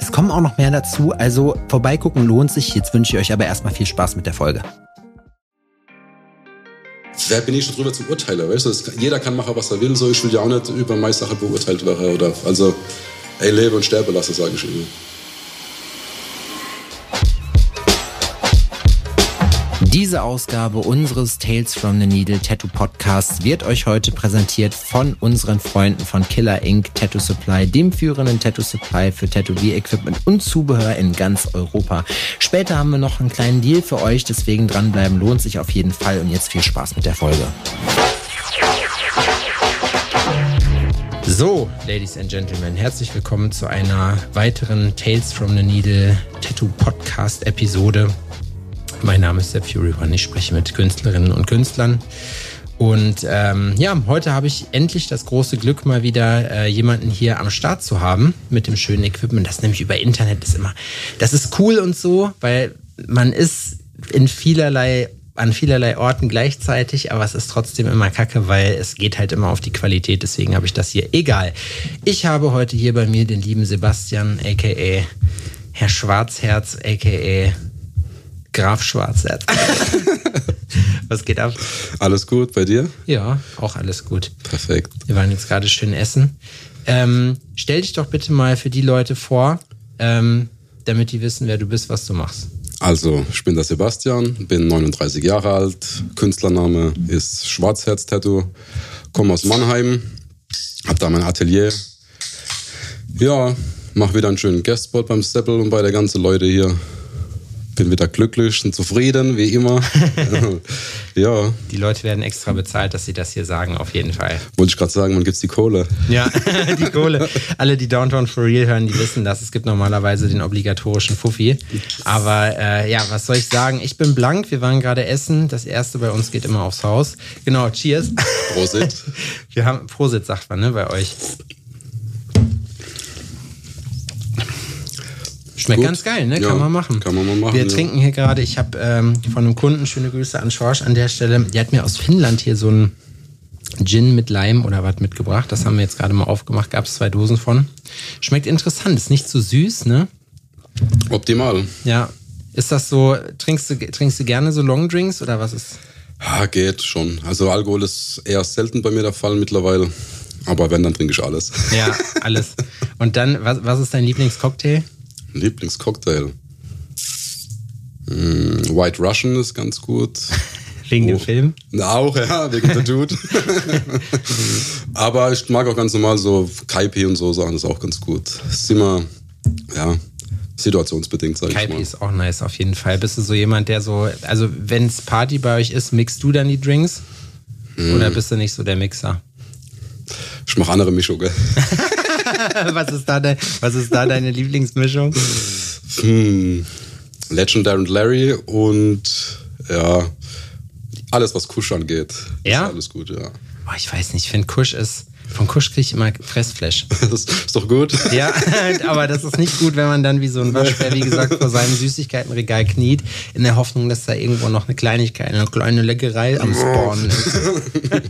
Es kommen auch noch mehr dazu, also vorbeigucken lohnt sich. Jetzt wünsche ich euch aber erstmal viel Spaß mit der Folge. Wer bin ich schon drüber zum Urteiler, weißt du? Jeder kann machen, was er will, so. Ich will ja auch nicht über meine Sache beurteilt werden, oder, also, ey, lebe und sterbe lasse, sage ich immer. Diese Ausgabe unseres Tales from the Needle Tattoo Podcasts wird euch heute präsentiert von unseren Freunden von Killer Ink Tattoo Supply, dem führenden Tattoo Supply für Tattoo-Equipment und Zubehör in ganz Europa. Später haben wir noch einen kleinen Deal für euch, deswegen dranbleiben lohnt sich auf jeden Fall und jetzt viel Spaß mit der Folge. So, Ladies and Gentlemen, herzlich willkommen zu einer weiteren Tales from the Needle Tattoo Podcast Episode. Mein Name ist Sepp Fury One. Ich spreche mit Künstlerinnen und Künstlern. Und ähm, ja, heute habe ich endlich das große Glück, mal wieder äh, jemanden hier am Start zu haben mit dem schönen Equipment. Das nämlich über Internet ist immer, das ist cool und so, weil man ist in vielerlei an vielerlei Orten gleichzeitig, aber es ist trotzdem immer kacke, weil es geht halt immer auf die Qualität. Deswegen habe ich das hier. Egal. Ich habe heute hier bei mir den lieben Sebastian, aka Herr Schwarzherz, aka Graf Schwarzherz. Was geht ab? Alles gut bei dir? Ja, auch alles gut. Perfekt. Wir waren jetzt gerade schön essen. Ähm, stell dich doch bitte mal für die Leute vor, ähm, damit die wissen, wer du bist, was du machst. Also, ich bin der Sebastian, bin 39 Jahre alt. Künstlername ist Schwarzherz Tattoo. Komme aus Mannheim, hab da mein Atelier. Ja, mach wieder einen schönen Guestspot beim Steppel und bei der ganzen Leute hier bin wieder glücklich und zufrieden, wie immer. ja. Die Leute werden extra bezahlt, dass sie das hier sagen, auf jeden Fall. Wollte ich gerade sagen, man gibt's die Kohle. Ja, die Kohle. Alle, die Downtown for Real hören, die wissen das. Es gibt normalerweise den obligatorischen Fuffi. Aber äh, ja, was soll ich sagen? Ich bin blank, wir waren gerade essen. Das erste bei uns geht immer aufs Haus. Genau, cheers. Prosit. Wir haben, Prosit sagt man, ne, bei euch. Schmeckt Gut. ganz geil, ne? Ja, kann man machen. kann man mal machen, Wir ja. trinken hier gerade, ich habe ähm, von einem Kunden, schöne Grüße an Schorsch an der Stelle, der hat mir aus Finnland hier so ein Gin mit Leim oder was mitgebracht. Das haben wir jetzt gerade mal aufgemacht, gab es zwei Dosen von. Schmeckt interessant, ist nicht zu süß, ne? Optimal. Ja. Ist das so, trinkst du, trinkst du gerne so Longdrinks oder was ist? Ja, geht schon. Also Alkohol ist eher selten bei mir der Fall mittlerweile. Aber wenn, dann trinke ich alles. Ja, alles. Und dann, was, was ist dein Lieblingscocktail? Lieblingscocktail. Mm, White Russian ist ganz gut. Wegen dem Oh. Film? Na, Auch, ja, wegen der Dude. Aber ich mag auch ganz normal so Kaipi und so Sachen, ist auch ganz gut. Ist immer, ja, situationsbedingt, sag ich Kaipi mal. ist auch nice, auf jeden Fall. Bist du so jemand, der so, also wenn es Party bei euch ist, mixt du dann die Drinks? Hm. Oder bist du nicht so der Mixer? Ich mache andere Mischungen. was, ist da de, was ist da deine Lieblingsmischung? Hm. Legendary und Larry und ja, alles, was Kusch angeht. Ja? Ist alles gut, ja. Boah, ich weiß nicht, ich finde Kusch ist, von Kusch kriege ich immer Fressflash. Das ist doch gut. Ja, aber das ist nicht gut, wenn man dann wie so ein Waschbär, wie gesagt, vor seinem Süßigkeitenregal kniet, in der Hoffnung, dass da irgendwo noch eine Kleinigkeit, eine kleine Leckerei am Spawn ist.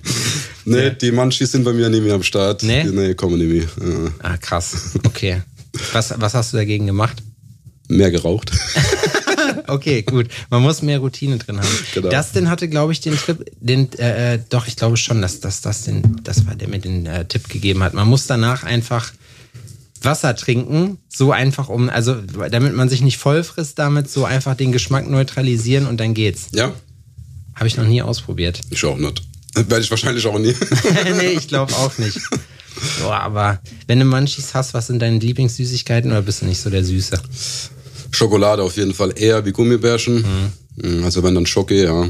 Nee, die Munchies sind bei mir nicht mehr am Start. Nee? Nee, kommen nicht mehr. Ja. Ah, krass. Okay. Was, was hast du dagegen gemacht? Mehr geraucht. Okay, gut. Man muss mehr Routine drin haben. Genau. Dustin hatte, glaube ich, den Trip, den, äh, äh, doch, ich glaube schon, dass, das den, das war der mir den äh, Tipp gegeben hat. Man muss danach einfach Wasser trinken, so einfach um, also damit man sich nicht voll frisst damit, so einfach den Geschmack neutralisieren und dann geht's. Ja, Habe ich noch nie ausprobiert. ich auch nicht. Werde ich wahrscheinlich auch nie. nee, ich glaube auch nicht. Boah, aber wenn du Munchies hast, was sind deine Lieblingssüßigkeiten oder bist du nicht so der Süße? Schokolade auf jeden Fall eher wie Gummibärchen. Mhm. Also wenn dann Schoki, ja.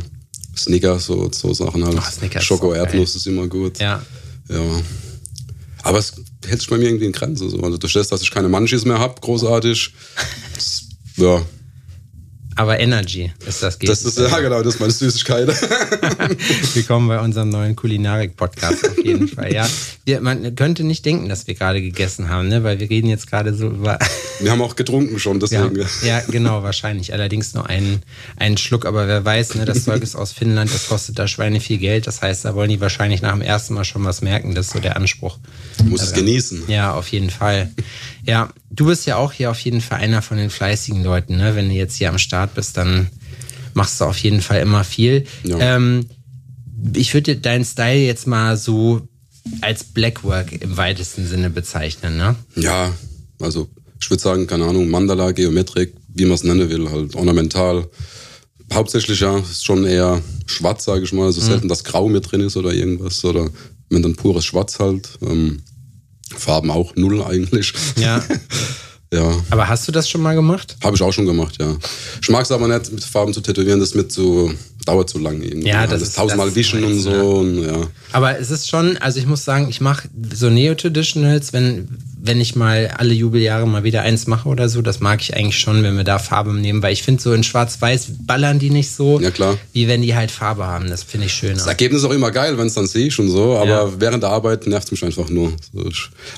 Snickers, so, so Sachen halt. Oh, Snickers ist Schoko, auch geil. Erdnuss ist immer gut. Ja. Ja. Aber es hält sich bei mir irgendwie in Grenzen. So. Also durch das, dass ich keine Manchis mehr habe, großartig. Das, ja, Aber Energy ist das das ist, ja genau, das ist meine Süßigkeit. Willkommen bei unserem neuen Kulinarik-Podcast auf jeden Fall. Ja, wir, man könnte nicht denken, dass wir gerade gegessen haben, ne? weil wir reden jetzt gerade so über. Wir haben auch getrunken schon, Ja, deswegen. ja, genau, wahrscheinlich. Allerdings nur einen, einen Schluck, aber wer weiß, ne, das Zeug ist aus Finnland, das kostet da Schweine viel Geld. Das heißt, da wollen die wahrscheinlich nach dem ersten Mal schon was merken. Das ist so der Anspruch. Du musst es genießen. Ja, auf jeden Fall. Ja, du bist ja auch hier auf jeden Fall einer von den fleißigen Leuten. Ne? Wenn du jetzt hier am Start bist, dann machst du auf jeden Fall immer viel. Ja. Ähm, ich würde deinen Style jetzt mal so als Blackwork im weitesten Sinne bezeichnen. Ne? Ja, also ich würde sagen, keine Ahnung, Mandala, Geometrik, wie man es nennen will, halt ornamental. Hauptsächlich ja, ist schon eher schwarz, sage ich mal. So selten, dass Grau mit drin ist oder irgendwas. Oder wenn dann pures Schwarz halt. Ähm, Farben auch null eigentlich. Ja. ja. Aber hast du das schon mal gemacht? Habe ich auch schon gemacht, ja. Ich mag es aber nicht, mit Farben zu tätowieren, das mit so, dauert zu lang irgendwie. Ja, das Alles ist- tausendmal das wischen und so. ne? Und, ja. Aber es ist schon, also ich muss sagen, ich mache so Neo-Traditionals, wenn, wenn ich mal alle Jubeljahre mal wieder eins mache oder so, das mag ich eigentlich schon, wenn wir da Farbe nehmen, weil ich finde, so in Schwarz-Weiß ballern die nicht so, Ja, klar. wie wenn die halt Farbe haben. Das finde ich schöner. Das Ergebnis ist auch immer geil, wenn es dann sehe ich und so, aber Ja. während der Arbeit nervt es mich einfach nur.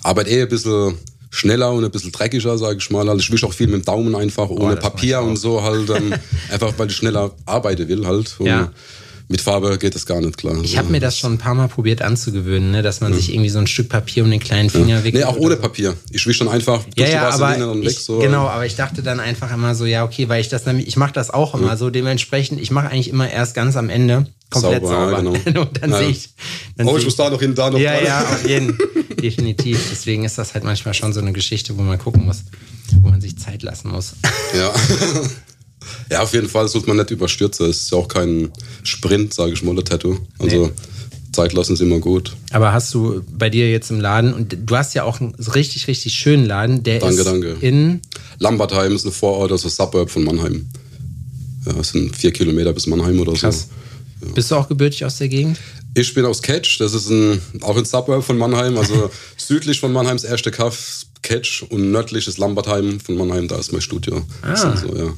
Arbeite eh ein bisschen schneller und ein bisschen dreckiger, sage ich mal. Also ich wische auch viel mit dem Daumen einfach, ohne Oh, Papier und so halt. Ähm, einfach weil ich schneller arbeiten will halt. Und Ja. Mit Farbe geht das gar nicht klar. Ich habe mir das schon ein paar Mal probiert anzugewöhnen, ne, dass man sich irgendwie so ein Stück Papier um den kleinen Finger wickelt. Nee, auch ohne so. Papier. Ich wische dann einfach durch Ja, die ja, aber Vaseline und weg. ich, So. genau, aber ich dachte dann einfach immer so, ja, okay, weil ich das nämlich, ich mache das auch immer so, dementsprechend, ich mache eigentlich immer erst ganz am Ende komplett Sauber, sauber. ja, genau. Und dann Ja. sehe ich. Dann Oh, ich muss da noch hin, da noch Ja, dran. ja, auf jeden. Definitiv. Deswegen ist das halt manchmal schon so eine Geschichte, wo man gucken muss, wo man sich Zeit lassen muss. Ja. ja, auf jeden Fall sollte man nicht überstürzen. Es ist ja auch kein Sprint, sage ich mal, der Tattoo. Also Nee. Zeit lassen ist immer gut. Aber hast du bei dir jetzt im Laden, und du hast ja auch einen richtig, richtig schönen Laden, der Danke, ist danke. in, Lambertheim ist eine Vorort, also Suburb von Mannheim. Ja, es sind vier Kilometer bis Mannheim oder Krass. so. bist du auch gebürtig aus der Gegend? Ich bin aus Ketsch, das ist ein, auch ein Suburb von Mannheim, also südlich von Mannheims erste Kaff, Ketsch und nördlich ist Lambertheim von Mannheim, da ist mein Studio. Das Ah. so, ja.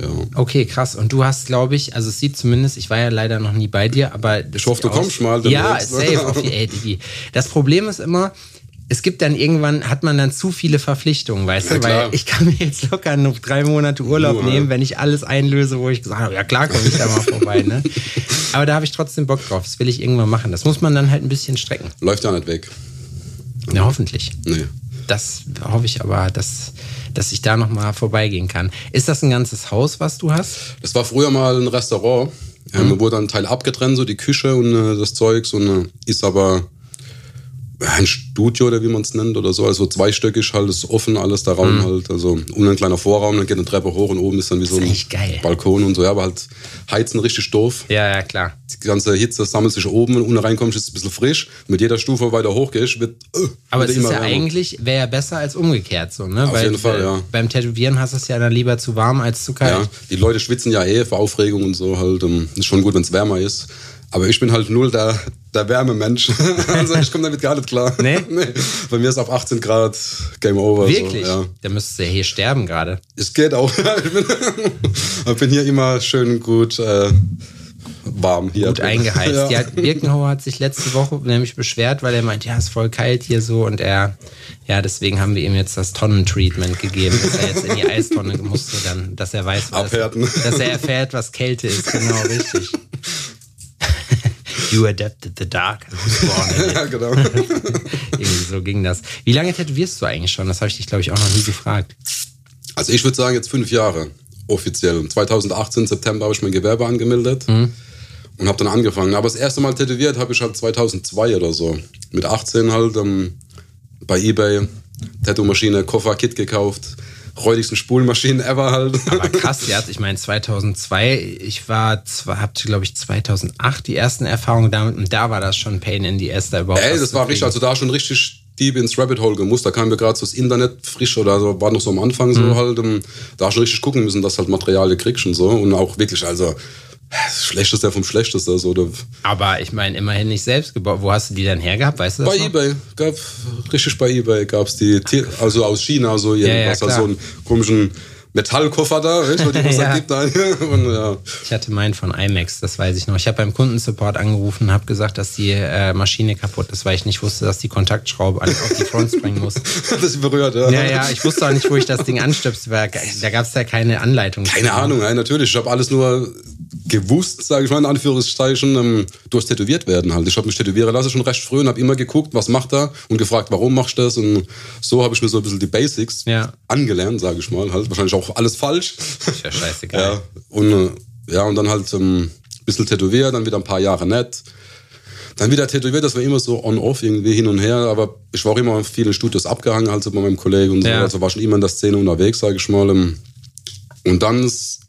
Ja. Okay, krass. Und du hast, glaube ich, also es sieht zumindest, ich war ja leider noch nie bei dir, aber. Ich hoffe, du kommst mal Ja, demnächst. safe. Auf, ey, Digi. Das Problem ist immer, es gibt dann irgendwann, hat man dann zu viele Verpflichtungen, weißt Ja, du? Weil klar. ich kann mir jetzt locker noch drei Monate Urlaub Nur, nehmen, wenn ich alles einlöse, wo ich gesagt habe, ja klar, komme ich da mal vorbei, ne? Aber da habe ich trotzdem Bock drauf. Das will ich irgendwann machen. Das muss man dann halt ein bisschen strecken. Läuft ja nicht weg. Ja, hoffentlich. Nee. Das hoffe ich aber, dass, dass ich da nochmal vorbeigehen kann. Ist das ein ganzes Haus, was du hast? Das war früher mal ein Restaurant. Mhm. Ähm, wurde ein Teil abgetrennt, so die Küche und äh, das Zeugs und äh, ist aber ein Studio oder wie man es nennt oder so. Also zweistöckig halt, ist offen alles, der Mhm. Raum halt. Also unten ein kleiner Vorraum, dann geht eine Treppe hoch und oben ist dann wie so ein. Balkon und so. Ja, aber halt heizen richtig doof. Ja, ja, klar. Die ganze Hitze sammelt sich oben und unten reinkommst, ist es ein bisschen frisch. Mit jeder Stufe weiter hochgehst, wird äh, Aber wird es ist ja wärmer. eigentlich, wäre ja besser als umgekehrt so, ne? Auf jeden Fall, ja. Beim Tätowieren hast du es ja dann lieber zu warm als zu kalt. Ja, die Leute schwitzen ja eh vor Aufregung und so halt. ähm, Ist schon gut, wenn es wärmer ist. Aber ich bin halt null der, der Wärmemensch. also ich komme damit gar nicht klar. Nee? Bei mir ist auf 18 Grad Game Over. Wirklich? So, ja. Da müsstest du ja hier sterben gerade. Es geht auch. ich bin, ich bin hier immer schön gut äh, warm hier. Gut eingeheizt. Ja. Ja. Birkenhauer hat sich letzte Woche nämlich beschwert, weil er meint, ja, ist voll kalt hier so und er, ja, deswegen haben wir ihm jetzt das Tonnentreatment gegeben, dass er jetzt in die Eistonne musste, dann, dass er weiß, was, Abhärten. dass er erfährt, was Kälte ist. Genau, richtig. You adapted the dark. it. ja, genau. Irgendwie so ging das. Wie lange tätowierst du eigentlich schon? Das habe ich dich, glaube ich, auch noch nie gefragt. Also ich würde sagen jetzt fünf Jahre offiziell. 2018 September habe ich mein Gewerbe angemeldet und habe dann angefangen. Aber das erste Mal tätowiert habe ich halt 2002 oder so. Mit 18 halt ähm, bei eBay Tattoo-Maschine, Koffer, Kit gekauft. Räudigsten Spulmaschinen ever halt. Aber krass, ja, ich meine 2002, ich war, habt glaube ich 2008 die ersten Erfahrungen damit und da war das schon Pain in the Ass da überhaupt. Ey, das war richtig, also da schon richtig deep ins Rabbit Hole gemusst. Da kam mir gerade so das Internet frisch oder so, war noch so am Anfang so halt. ähm, Da schon richtig gucken müssen, dass halt Materialien kriegst und so. Und auch wirklich, also Das Schlechteste vom Schlechteste. Also, oder Aber ich meine, immerhin nicht selbst gebaut. Wo hast du die dann hergehabt? Weißt du das bei noch? Ebay, gab, richtig bei Ebay gab es die, Tier- also aus China, so ja, irgendwas, klar. also so einen komischen Metallkoffer da, weißt du, die was Ja. gibt. Und, ja. Ich hatte meinen von IMAX, das weiß ich noch. Ich habe beim Kundensupport angerufen und habe gesagt, dass die äh, Maschine kaputt ist, weil ich nicht wusste, dass die Kontaktschraube auf die Front springen muss. Das ist berührt, ja. Ja, ja, ich wusste auch nicht, wo ich das Ding anstöpsel, weil da gab es ja keine Anleitung. Keine Ahnung, ja, natürlich. Ich habe alles nur gewusst, sage ich mal in Anführungszeichen, ähm, durchs Tätowiert werden halt. Ich habe mich tätowieren lassen schon recht früh und habe immer geguckt, was macht er und gefragt, warum machst du das und so habe ich mir so ein bisschen die Basics Ja. angelernt, sage ich mal. Halt wahrscheinlich auch alles falsch. Ist ja scheißegal. Ja, und, äh, ja, und dann halt ähm, ein bisschen tätowiert, dann wieder ein paar Jahre nett. Dann wieder tätowiert, das war immer so on-off, irgendwie hin und her, aber ich war auch immer in vielen Studios abgehangen, halt so bei meinem Kollegen und so, Ja. also war schon immer in der Szene unterwegs, sage ich mal. ähm. Und dann das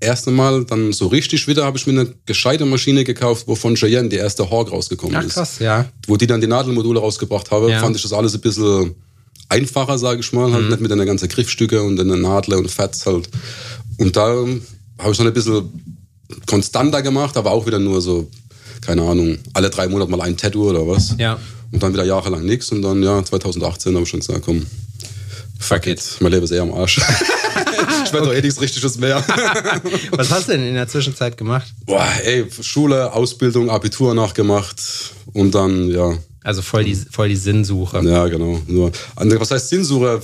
erste Mal, dann so richtig wieder, habe ich mir eine gescheite Maschine gekauft, wovon Cheyenne die erste Hawk rausgekommen Ach ist. krass, ja. Wo die dann die Nadelmodule rausgebracht habe, Ja. fand ich das alles ein bisschen einfacher, sage ich mal, halt Mhm. nicht mit einer ganzen Griffstücke und einer Nadel und Fats halt. Und da habe ich dann ein bisschen konstanter gemacht, aber auch wieder nur so, keine Ahnung, alle drei Monate mal ein Tattoo oder was. Ja. Und dann wieder jahrelang nichts und dann, ja, 2018 habe ich schon gesagt, komm, fuck it, mein Leben ist eher am Arsch. ich werde doch eh nichts Richtiges mehr. Was hast du denn in der Zwischenzeit gemacht? Boah, ey, Schule, Ausbildung, Abitur nachgemacht und dann, ja, Also voll die, voll die Sinnsuche. Ja, genau. Nur, also, was heißt Sinnsuche?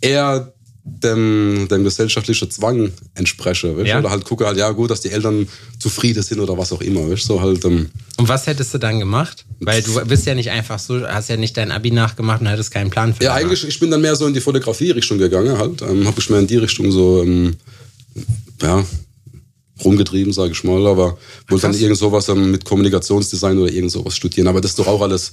Eher dem, dem gesellschaftlichen Zwang entspreche. Weißt? Ja. Oder halt gucke halt, ja gut, dass die Eltern zufrieden sind oder was auch immer. Weißt? So halt, ähm, Und was hättest du dann gemacht? Weil du bist ja nicht einfach so, hast ja nicht dein Abi nachgemacht und hattest keinen Plan für ja, danach. eigentlich, ich bin dann mehr so in die Fotografie-Richtung gegangen halt. Ähm, Habe ich mehr in die Richtung so, ähm, ja, rumgetrieben, sage ich mal. Aber wollte dann irgend sowas mit Kommunikationsdesign oder irgend sowas studieren. Aber das ist doch auch alles,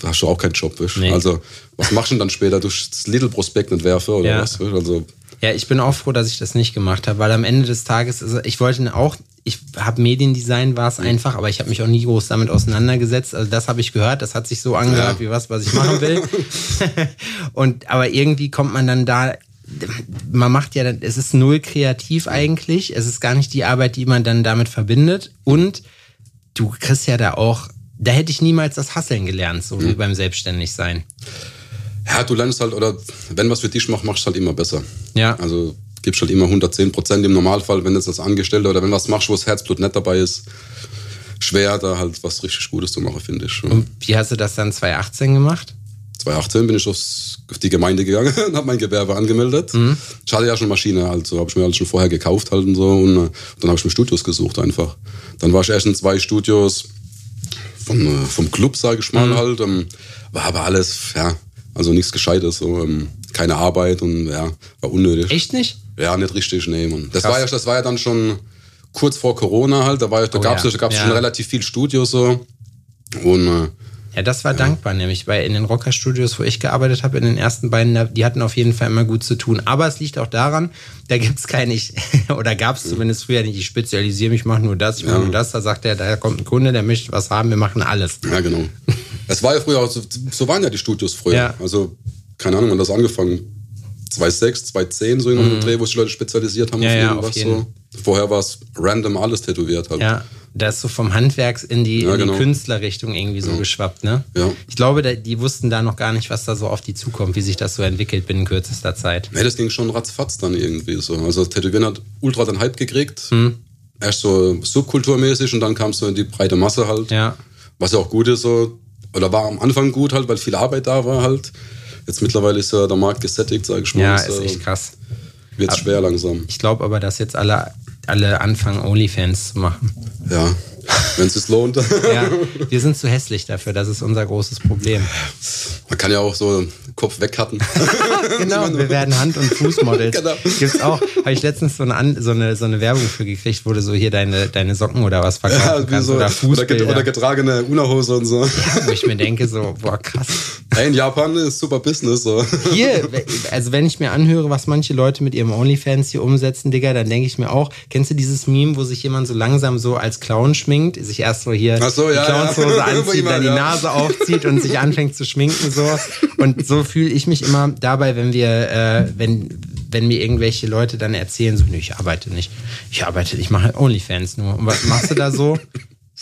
da hast du auch keinen Job. Weißt? Nee. Also, was machst du denn dann später? Du das Lidl-Prospekt nicht werfe oder Ja. was? Weißt? Also, Ja, ich bin auch froh, dass ich das nicht gemacht habe, weil am Ende des Tages, also ich wollte auch, ich habe Mediendesign, war es einfach, aber ich habe mich auch nie groß damit auseinandergesetzt. Also das habe ich gehört, das hat sich so angehört Ja. wie was, was ich machen will. Und aber irgendwie kommt man dann da, man macht ja, dann- es ist null kreativ eigentlich. Es ist gar nicht die Arbeit, die man dann damit verbindet. Und du kriegst ja da auch, da hätte ich niemals das Hasseln gelernt, so wie beim Selbstständigsein. Ja, du lernst halt, oder wenn was für dich machst, machst du halt immer besser. Ja. Also gibst halt immer 110 Prozent im Normalfall, wenn jetzt als Angestellter oder wenn was machst, wo das Herzblut nicht dabei ist. Schwer, da halt was richtig Gutes zu machen, finde ich. Und wie hast du das dann 2018 gemacht? 2018 bin ich aufs, auf die Gemeinde gegangen und habe mein Gewerbe angemeldet. Ich hatte ja schon Maschine, also habe ich mir halt schon vorher gekauft halt und so. Und äh, dann habe ich mir Studios gesucht einfach. Dann war ich erst in zwei Studios vom, äh, vom Club, sage ich mal halt. Ähm, war aber alles, ja, also nichts Gescheites, so, ähm, keine Arbeit und ja, war unnötig. Echt nicht? Ja, nicht richtig, nee, Mann. Das Krass. war ja, das war ja dann schon kurz vor Corona halt, da war ja, da Oh gab's ja, da gab's ja. schon relativ viel Studios so. Und äh, Ja, das war dankbar, nämlich, weil in den Rocker-Studios, wo ich gearbeitet habe, in den ersten beiden, die hatten auf jeden Fall immer gut zu tun. Aber es liegt auch daran, da gibt's keine, ich, oder gab's zumindest früher nicht, ich spezialisiere mich, ich mache nur das, ich mache nur das. Da sagt er, da kommt ein Kunde, der möchte was haben, wir machen alles. Ja, genau. Es war ja früher auch so, so waren ja die Studios früher. Ja. Also, keine Ahnung, wann das angefangen? 2006, 2010, so in einem Dreh, wo sich die Leute spezialisiert haben Mhm. Ja, ja, irgendwas auf jeden. so. Vorher war es random alles tätowiert halt. Ja, da ist so vom Handwerks in die, Ja, in die genau. Künstlerrichtung irgendwie so geschwappt, ne? Ja. Ich glaube, die wussten da noch gar nicht, was da so auf die zukommt, wie sich das so entwickelt binnen kürzester Zeit. Nee, das ging schon ratzfatz dann irgendwie so. Also Tätowieren hat ultra den Hype gekriegt. Hm. Erst so subkulturmäßig und dann kam es so in die breite Masse halt. Ja. Was ja auch gut ist so. Oder war am Anfang gut halt, weil viel Arbeit da war halt. Jetzt mittlerweile ist ja der Markt gesättigt, sage ich mal. Ja, ist echt krass. Wird schwer langsam. Ich glaube aber, dass jetzt alle, alle anfangen, Onlyfans zu machen. Ja, wenn es sich lohnt. Ja, wir sind zu hässlich dafür, das ist unser großes Problem. Man kann ja auch so Kopf wegcutten. Genau, wir werden Hand- und Fußmodels. Genau. Gibt's auch, habe ich letztens so eine, so, eine, so eine Werbung für gekriegt, wo du so hier deine, deine Socken oder was verkaufen Ja, wie kannst so, oder Fußbilder. oder getragene Unterhose und so. wo ich mir denke so, boah krass. Hey, in Japan ist super Business. So. Hier, also wenn ich mir anhöre, was manche Leute mit ihrem Onlyfans hier umsetzen, Digga, dann denke ich mir auch, kennst du dieses Meme, wo sich jemand so langsam so als Clown schminkt, sich erst so hier so, ja, die Clownshose ja. Anzieht, dann die. Nase aufzieht und sich anfängt zu schminken so. Und so fühle ich mich immer dabei, wenn wir, äh, wenn wenn mir irgendwelche Leute dann erzählen, so, nee, ich arbeite nicht. Ich arbeite, ich mache OnlyFans nur. Und was machst du da so?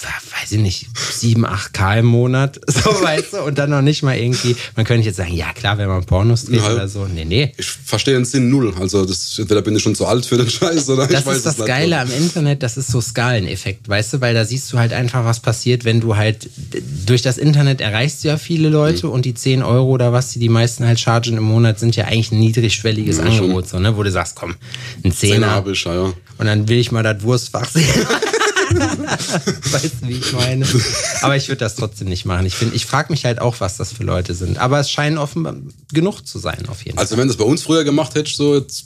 Weiß ich nicht, 7, 8K im Monat, so weißt du, und dann noch nicht mal irgendwie, man könnte jetzt sagen, ja klar, wenn man Pornos dreht ja, oder so, nee, nee. Ich verstehe den Sinn null, also das, entweder bin ich schon zu alt für den Scheiß oder das ich weiß ist das Geile am Internet, das ist so Skaleneffekt, weißt du, weil da siehst du halt einfach, was passiert, wenn du halt, durch das Internet erreichst du ja viele Leute mhm. und die 10 Euro oder was die die meisten halt chargen im Monat sind ja eigentlich ein niedrigschwelliges ja, Angebot, so, ne, wo du sagst, komm, ein Zehner, Zehner ich, ja, ja. und dann will ich mal das Wurstfach sehen. weißt du, wie ich meine? Aber ich würde das trotzdem nicht machen. Ich, ich frage mich halt auch, was das für Leute sind. Aber es scheinen offenbar genug zu sein, auf jeden also, Fall. Also, wenn du es bei uns früher gemacht hättest, so jetzt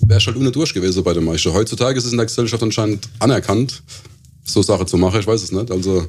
wäre schon ohne durch gewesen bei der Meister. Heutzutage ist es in der Gesellschaft anscheinend anerkannt, so Sache zu machen. Ich weiß es nicht. Also.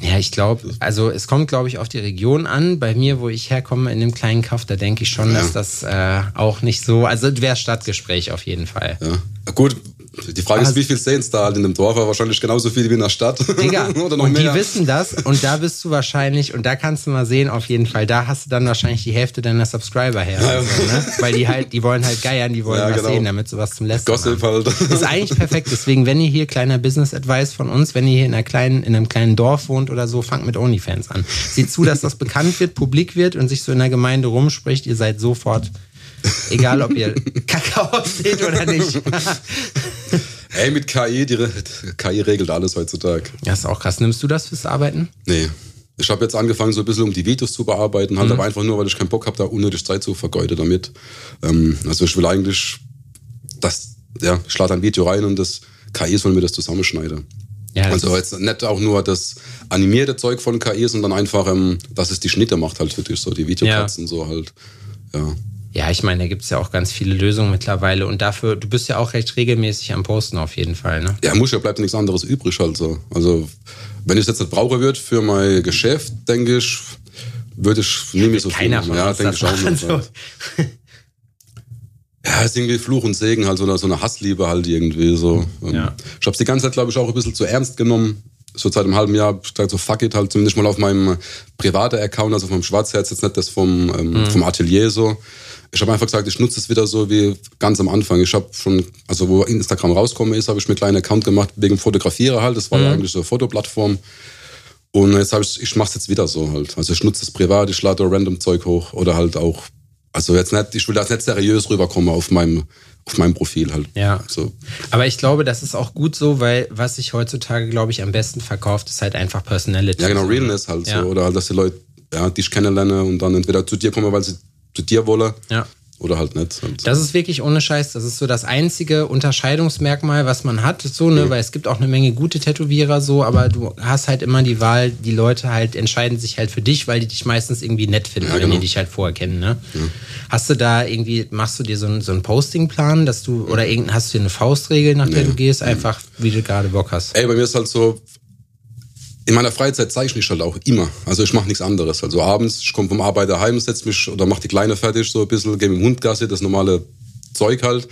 Ja, ich glaube, also es kommt, glaube ich, auf die Region an. Bei mir, wo ich herkomme, in dem kleinen Kaff, da denke ich schon, ja. dass das äh, auch nicht so, also wäre Stadtgespräch auf jeden Fall. Ja. Gut, die Frage ist, wie viel sehen es da halt in dem Dorf? Wahrscheinlich genauso viel wie in der Stadt. Digga, Oder noch und mehr. die wissen das und da bist du wahrscheinlich, und da kannst du mal sehen, auf jeden Fall, da hast du dann wahrscheinlich die Hälfte deiner Subscriber her. Ja, so, ne? Weil die halt, die wollen halt geiern, die wollen ja, was genau. sehen, damit sie was zum Lästern Gossip haben. halt. Ist eigentlich perfekt. Deswegen, wenn ihr hier kleiner Business Advice von uns, wenn ihr hier in, einer kleinen, in einem kleinen Dorf wohnt oder so, fangt mit OnlyFans an. Seht zu, dass das bekannt wird, publik wird und sich so in der Gemeinde rumspricht. Ihr seid sofort Egal, ob ihr Kakao aussieht oder nicht. Ey, mit KI, die KI regelt alles heutzutage. Ja, ist auch krass. Nimmst du das fürs Arbeiten? Nee. Ich habe jetzt angefangen, so ein bisschen um die Videos zu bearbeiten, halt mhm. aber einfach nur, weil ich keinen Bock habe, da unnötig Zeit zu vergeuden damit. Ähm, also ich will eigentlich, dass, ja, ich lade ein Video rein und das KI soll mir das zusammenschneiden. Ja, das also jetzt nicht auch nur das animierte Zeug von KI, sondern einfach, ähm, dass es die Schnitte macht halt für dich, so die Videokatzen ja. so halt. Ja. Ja, ich meine, da gibt es ja auch ganz viele Lösungen mittlerweile und dafür, du bist ja auch recht regelmäßig am Posten auf jeden Fall, ne? Ja, muss ja, bleibt nichts anderes übrig halt so. Also, wenn ich es jetzt nicht brauche wird für mein Geschäft, denke ich, würde ich nie mehr so viel. Ja, denke ich auch nicht. So. Ja, es ist irgendwie Fluch und Segen, halt so eine, so eine Hassliebe halt irgendwie so. Ja. Ich habe es die ganze Zeit, glaube ich, auch ein bisschen zu ernst genommen. So seit einem halben Jahr gesagt so fuck it halt zumindest mal auf meinem privaten Account, also auf meinem Schwarzherz, jetzt nicht das vom, ähm, mhm. vom Atelier so ich habe einfach gesagt, ich nutze es wieder so wie ganz am Anfang. Ich habe schon, also wo Instagram rauskomme ist, habe ich mir einen kleinen Account gemacht wegen Fotografiere halt. Das war mhm. ja eigentlich so eine Fotoplattform. Und jetzt habe ich, ich mache es jetzt wieder so halt. Also ich nutze es privat, ich lade random Zeug hoch oder halt auch, also jetzt nicht, ich will da nicht seriös rüberkommen auf meinem, auf meinem Profil halt. Ja. So. Aber ich glaube, das ist auch gut so, weil was sich heutzutage, glaube ich, am besten verkauft, ist halt einfach Personality. Ja, genau, Realness halt ja. so. Oder halt, dass die Leute ja, dich kennenlernen und dann entweder zu dir kommen, weil sie zu dir wolle. Ja. Oder halt nicht. Das ist wirklich ohne Scheiß. Das ist so das einzige Unterscheidungsmerkmal, was man hat. So, ne? Mhm. Weil es gibt auch eine Menge gute Tätowierer so, aber du hast halt immer die Wahl, die Leute halt entscheiden sich halt für dich, weil die dich meistens irgendwie nett finden, ja, genau. wenn die dich halt vorher kennen. Ne? Ja. Hast du da irgendwie, machst du dir so, einen, so einen Postingplan, dass du, oder irgend, hast du dir eine Faustregel, nach der nee. du gehst, einfach wie du gerade Bock hast? Ey, bei mir ist halt so, in meiner Freizeit zeichne ich halt auch immer. Also ich mache nichts anderes. Also abends, ich komme vom Arbeiter heim, setze mich oder mache die Kleine fertig, so ein bisschen, gehe mit dem Hund Gassi, das normale Zeug halt.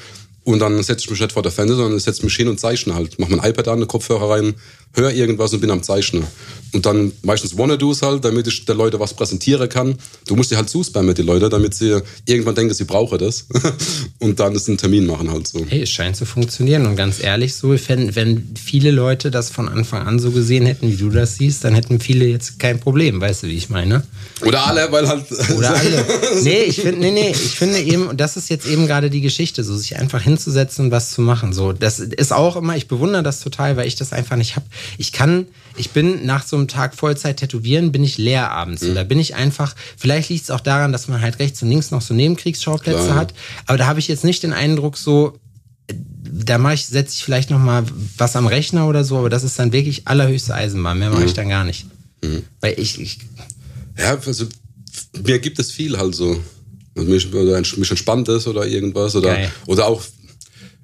Und dann setze ich mich nicht vor der Fernseher, sondern setze mich hin und zeichne halt. Mach mein iPad an, eine Kopfhörer rein, höre irgendwas und bin am Zeichnen. Und dann meistens Wanna-Dos halt, damit ich der Leute was präsentieren kann. Du musst die halt zuspammen mit den Leuten, damit sie irgendwann denken, sie brauchen das. und dann ist ein Termin machen halt so. Hey, es scheint zu funktionieren. Und ganz ehrlich, so, wenn, wenn viele Leute das von Anfang an so gesehen hätten, wie du das siehst, dann hätten viele jetzt kein Problem, weißt du, wie ich meine? Oder alle, weil halt. Oder alle. Nee, ich finde, nee, nee, ich finde eben, und das ist jetzt eben gerade die Geschichte, so sich einfach hinzusetzen und was zu machen. So, das ist auch immer, ich bewundere das total, weil ich das einfach nicht habe. Ich kann, ich bin nach so einem Tag Vollzeit tätowieren, bin ich leer abends. Mhm. Und da bin ich einfach, vielleicht liegt es auch daran, dass man halt rechts und links noch so Nebenkriegsschauplätze Klar. hat. Aber da habe ich jetzt nicht den Eindruck, so, da mache ich, setze ich vielleicht noch mal was am Rechner oder so, aber das ist dann wirklich allerhöchste Eisenbahn. Mehr mache mhm. ich dann gar nicht. Mhm. Weil ich, ich. Ja, also mir gibt es viel halt so. Mich, oder mich entspannt ist oder irgendwas. Oder, oder auch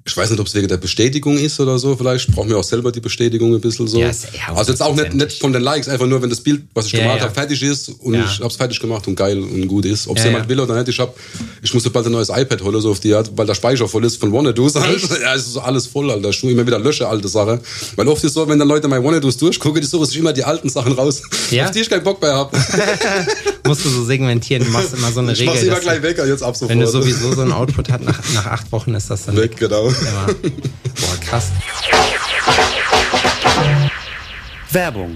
Ich weiß nicht, ob es wegen der Bestätigung ist oder so. Vielleicht brauchen wir auch selber die Bestätigung ein bisschen so. Ist- ja, also jetzt auch nicht, nicht von den Likes, einfach nur, wenn das Bild, was ich Ja, gemacht ja. habe, fertig ist und Ja. ich habe es fertig gemacht und geil und gut ist. Ob es jemand will oder nicht, ich hab, ich musste bald ein neues iPad holen, so auf die Art, weil der Speicher voll ist von Wannadoos. Halt. Echt? Ja, es ist so alles voll, Alter. Ich immer wieder lösche alte Sachen. Weil oft ist so, wenn dann Leute meine Wannadoos durchgucken, die suchen sich immer die alten Sachen raus, Ja? auf die ich keinen Bock mehr habe. Musst du so segmentieren, du machst immer so eine Ich mach's Regel. immer dass gleich weg, jetzt ab sofort. wenn du sowieso so ein Output hast, nach, nach acht Wochen ist das dann weg, genau. Immer. Boah, krass. Werbung.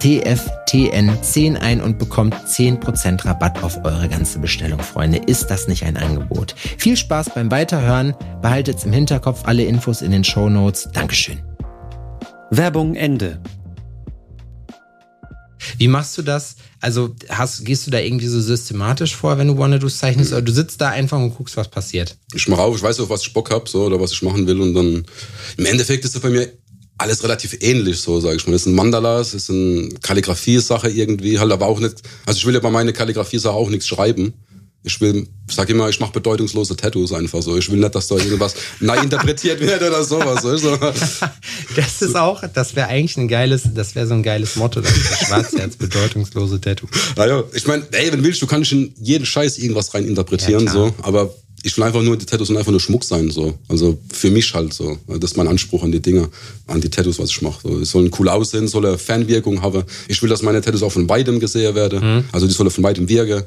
TFTN10 ein und bekommt 10% Rabatt auf eure ganze Bestellung, Freunde. Ist das nicht ein Angebot? Viel Spaß beim Weiterhören. Behaltet's im Hinterkopf alle Infos in den Show Notes. Dankeschön. Werbung Ende. Wie machst du das? Also hast, gehst du da irgendwie so systematisch vor, wenn du Wannadoos zeichnest, oder du sitzt da einfach und guckst, was passiert? ich mache auf, ich weiß auf was ich Bock hab, so, oder was ich machen will und dann im Endeffekt ist das bei mir alles relativ ähnlich, so sage ich mal. Das sind Mandalas, das ist eine Kalligrafie-Sache irgendwie, halt aber auch nicht, also ich will ja bei meiner Kalligrafie-Sache auch nichts schreiben. Ich will, ich sag immer, ich mache bedeutungslose Tattoos einfach so. Ich will nicht, dass da irgendwas neu interpretiert wird oder sowas. du? Das ist auch, das wäre eigentlich ein geiles, das wäre so ein geiles Motto, das ist Schwarzherz, bedeutungslose Tattoo. Naja, ich meine, ey, wenn du willst, du kannst in jeden Scheiß irgendwas rein interpretieren, Ja, so. Aber ich will einfach nur, die Tattoos sollen einfach nur Schmuck sein, so. Also für mich halt so. Das ist mein Anspruch an die Dinge, an die Tattoos, was ich mache. So. Es sollen cool aussehen, soll eine Fanwirkung haben. Ich will, dass meine Tattoos auch von weitem gesehen werden. Mhm. Also die sollen von weitem wirken.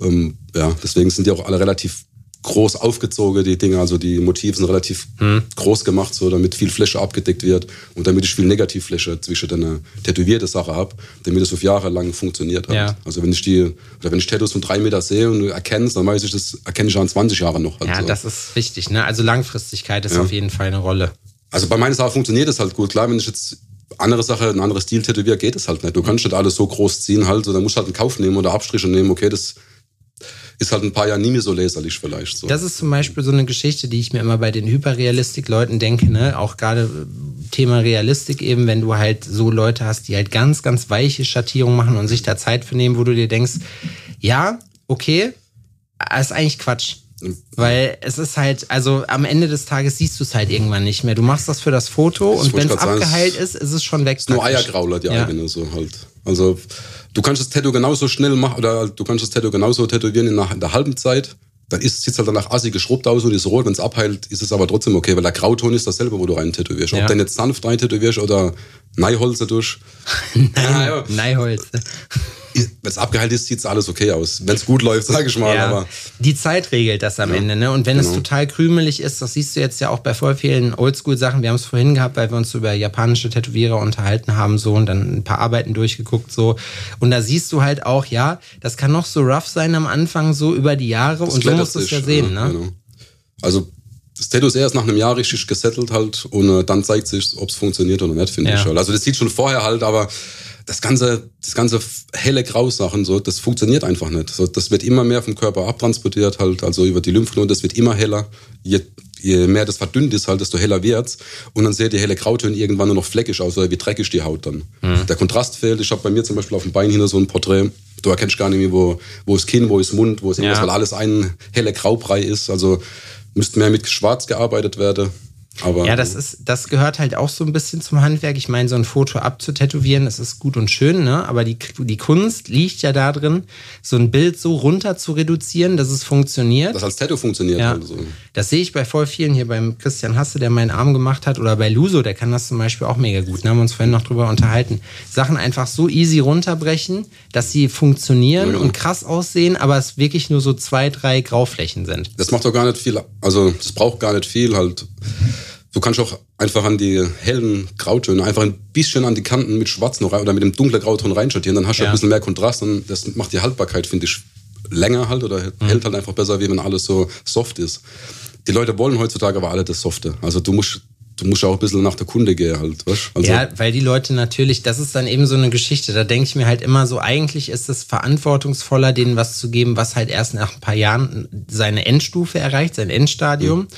Ähm, ja, deswegen sind die auch alle relativ groß aufgezogen, die Dinge. Also die Motive sind relativ Mhm. groß gemacht, so damit viel Fläche abgedeckt wird und damit ich viel Negativfläche zwischen der tätowierte Sache habe, damit es auf Jahre lang funktioniert. Halt. Ja. Also wenn ich die, oder wenn ich Tattoos von drei Meter sehe und du erkennst, dann weiß ich, das erkenne ich in 20 Jahren noch. Halt Ja, so. das ist wichtig, ne? Also Langfristigkeit ist Ja. auf jeden Fall eine Rolle. Also bei meiner Sache funktioniert es halt gut. Klar, wenn ich jetzt andere Sache, ein anderes Stil tätowiere, geht es halt nicht. Du kannst nicht alles so groß ziehen halt, so, dann musst du halt einen Kauf nehmen oder Abstriche nehmen. Okay, das ist halt ein paar Jahre nie mehr so leserlich vielleicht. So. Das ist zum Beispiel so eine Geschichte, die ich mir immer bei den Hyperrealistik-Leuten denke, ne? Auch gerade äh, Thema Realistik eben, wenn du halt so Leute hast, die halt ganz, ganz weiche Schattierungen machen und sich da Zeit für nehmen, wo du dir denkst, ja, okay, aber ist eigentlich Quatsch. Weil es ist halt, also am Ende des Tages siehst du es halt irgendwann nicht mehr. Du machst das für das Foto Das und wenn es abgeheilt ist, ist es schon weg. nur praktisch. Eiergrauler, die Ja. eigene, so halt. Also, du kannst das Tattoo genauso schnell machen, oder du kannst das Tattoo genauso tätowieren in der, in der halben Zeit. Dann ist, sieht halt danach assig geschrubbt aus und ist rot. Wenn es abheilt, ist es aber trotzdem okay, weil der Grauton ist dasselbe, wo du rein tätowierst. Ja. Ob du jetzt sanft rein tätowierst oder Neiholze durch. Ja, ja. Neiholz. Wenn es abgeheilt ist, sieht alles okay aus. Wenn es gut läuft, sage ich mal. Ja, Aber die Zeit regelt das am Ja, Ende, ne? Und wenn es genau. total krümelig ist, das siehst du jetzt ja auch bei voll vielen Oldschool-Sachen. Wir haben es vorhin gehabt, weil wir uns über japanische Tätowierer unterhalten haben, so und dann ein paar Arbeiten durchgeguckt, so. Und da siehst du halt auch, ja, das kann noch so rough sein am Anfang, so über die Jahre. das und so musst du es ja sehen, ne? Genau. Also das Tattoo ist erst nach einem Jahr richtig gesettelt halt und äh, dann zeigt sich, ob es funktioniert oder nicht, finde Ja. ich halt. Also das sieht schon vorher halt, aber das ganze, das ganze helle Grausachen, so, das funktioniert einfach nicht. So, das wird immer mehr vom Körper abtransportiert halt, also über die Lymphknoten, das wird immer heller. Je, je mehr das verdünnt ist halt, desto heller wird's. Und dann seht ihr helle Grautöne irgendwann nur noch fleckig aus oder wie dreckig die Haut dann. Mhm. Der Kontrast fehlt. Ich habe bei mir zum Beispiel auf dem Bein hinter so ein Porträt. Du erkennst gar nicht mehr, wo, wo ist Kinn, wo ist Mund, wo ist irgendwas, Ja. weil alles ein heller Graubrei ist. Also müsste mehr mit Schwarz gearbeitet werden. Aber Ja, das ist, das gehört halt auch so ein bisschen zum Handwerk. Ich meine, so ein Foto abzutätowieren, das ist gut und schön, ne? Aber die, die Kunst liegt ja da drin, so ein Bild so runter zu reduzieren, dass es funktioniert. das als Tattoo funktioniert. Ja, Halt so. das sehe ich bei voll vielen hier beim Christian Hasse, der meinen Arm gemacht hat, oder bei Luso, der kann das zum Beispiel auch mega gut. Da haben wir uns vorhin noch drüber unterhalten. Sachen einfach so easy runterbrechen, dass sie funktionieren Ja, und krass aussehen, aber es wirklich nur so zwei, drei Grauflächen sind. Das macht doch gar nicht viel, also das braucht gar nicht viel halt. Du kannst auch einfach an die hellen Grautöne, einfach ein bisschen an die Kanten mit Schwarz noch rein oder mit dem dunklen Grauton reinschattieren, dann hast du Ja. ein bisschen mehr Kontrast und das macht die Haltbarkeit, finde ich, länger halt oder Mhm. hält halt einfach besser, wie wenn alles so soft ist. Die Leute wollen heutzutage aber alle das Softe. Also du musst, du musst auch ein bisschen nach der Kunde gehen halt, weißt? Also, ja, weil die Leute natürlich, das ist dann eben so eine Geschichte, da denke ich mir halt immer so, eigentlich ist es verantwortungsvoller, denen was zu geben, was halt erst nach ein paar Jahren seine Endstufe erreicht, sein Endstadium. Mhm.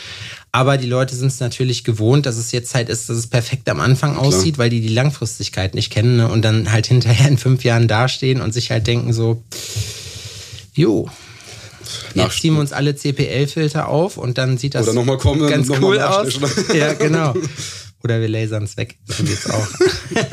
Aber die Leute sind es natürlich gewohnt, dass es jetzt halt ist, dass es perfekt am Anfang aussieht, weil die die Langfristigkeit nicht kennen ne? und dann halt hinterher in fünf Jahren dastehen und sich halt denken so, jo, jetzt ziehen wir uns alle CPL-Filter auf und dann sieht das kommen, ganz cool aus. Ja, genau. Oder wir lasern es weg. Das geht's auch.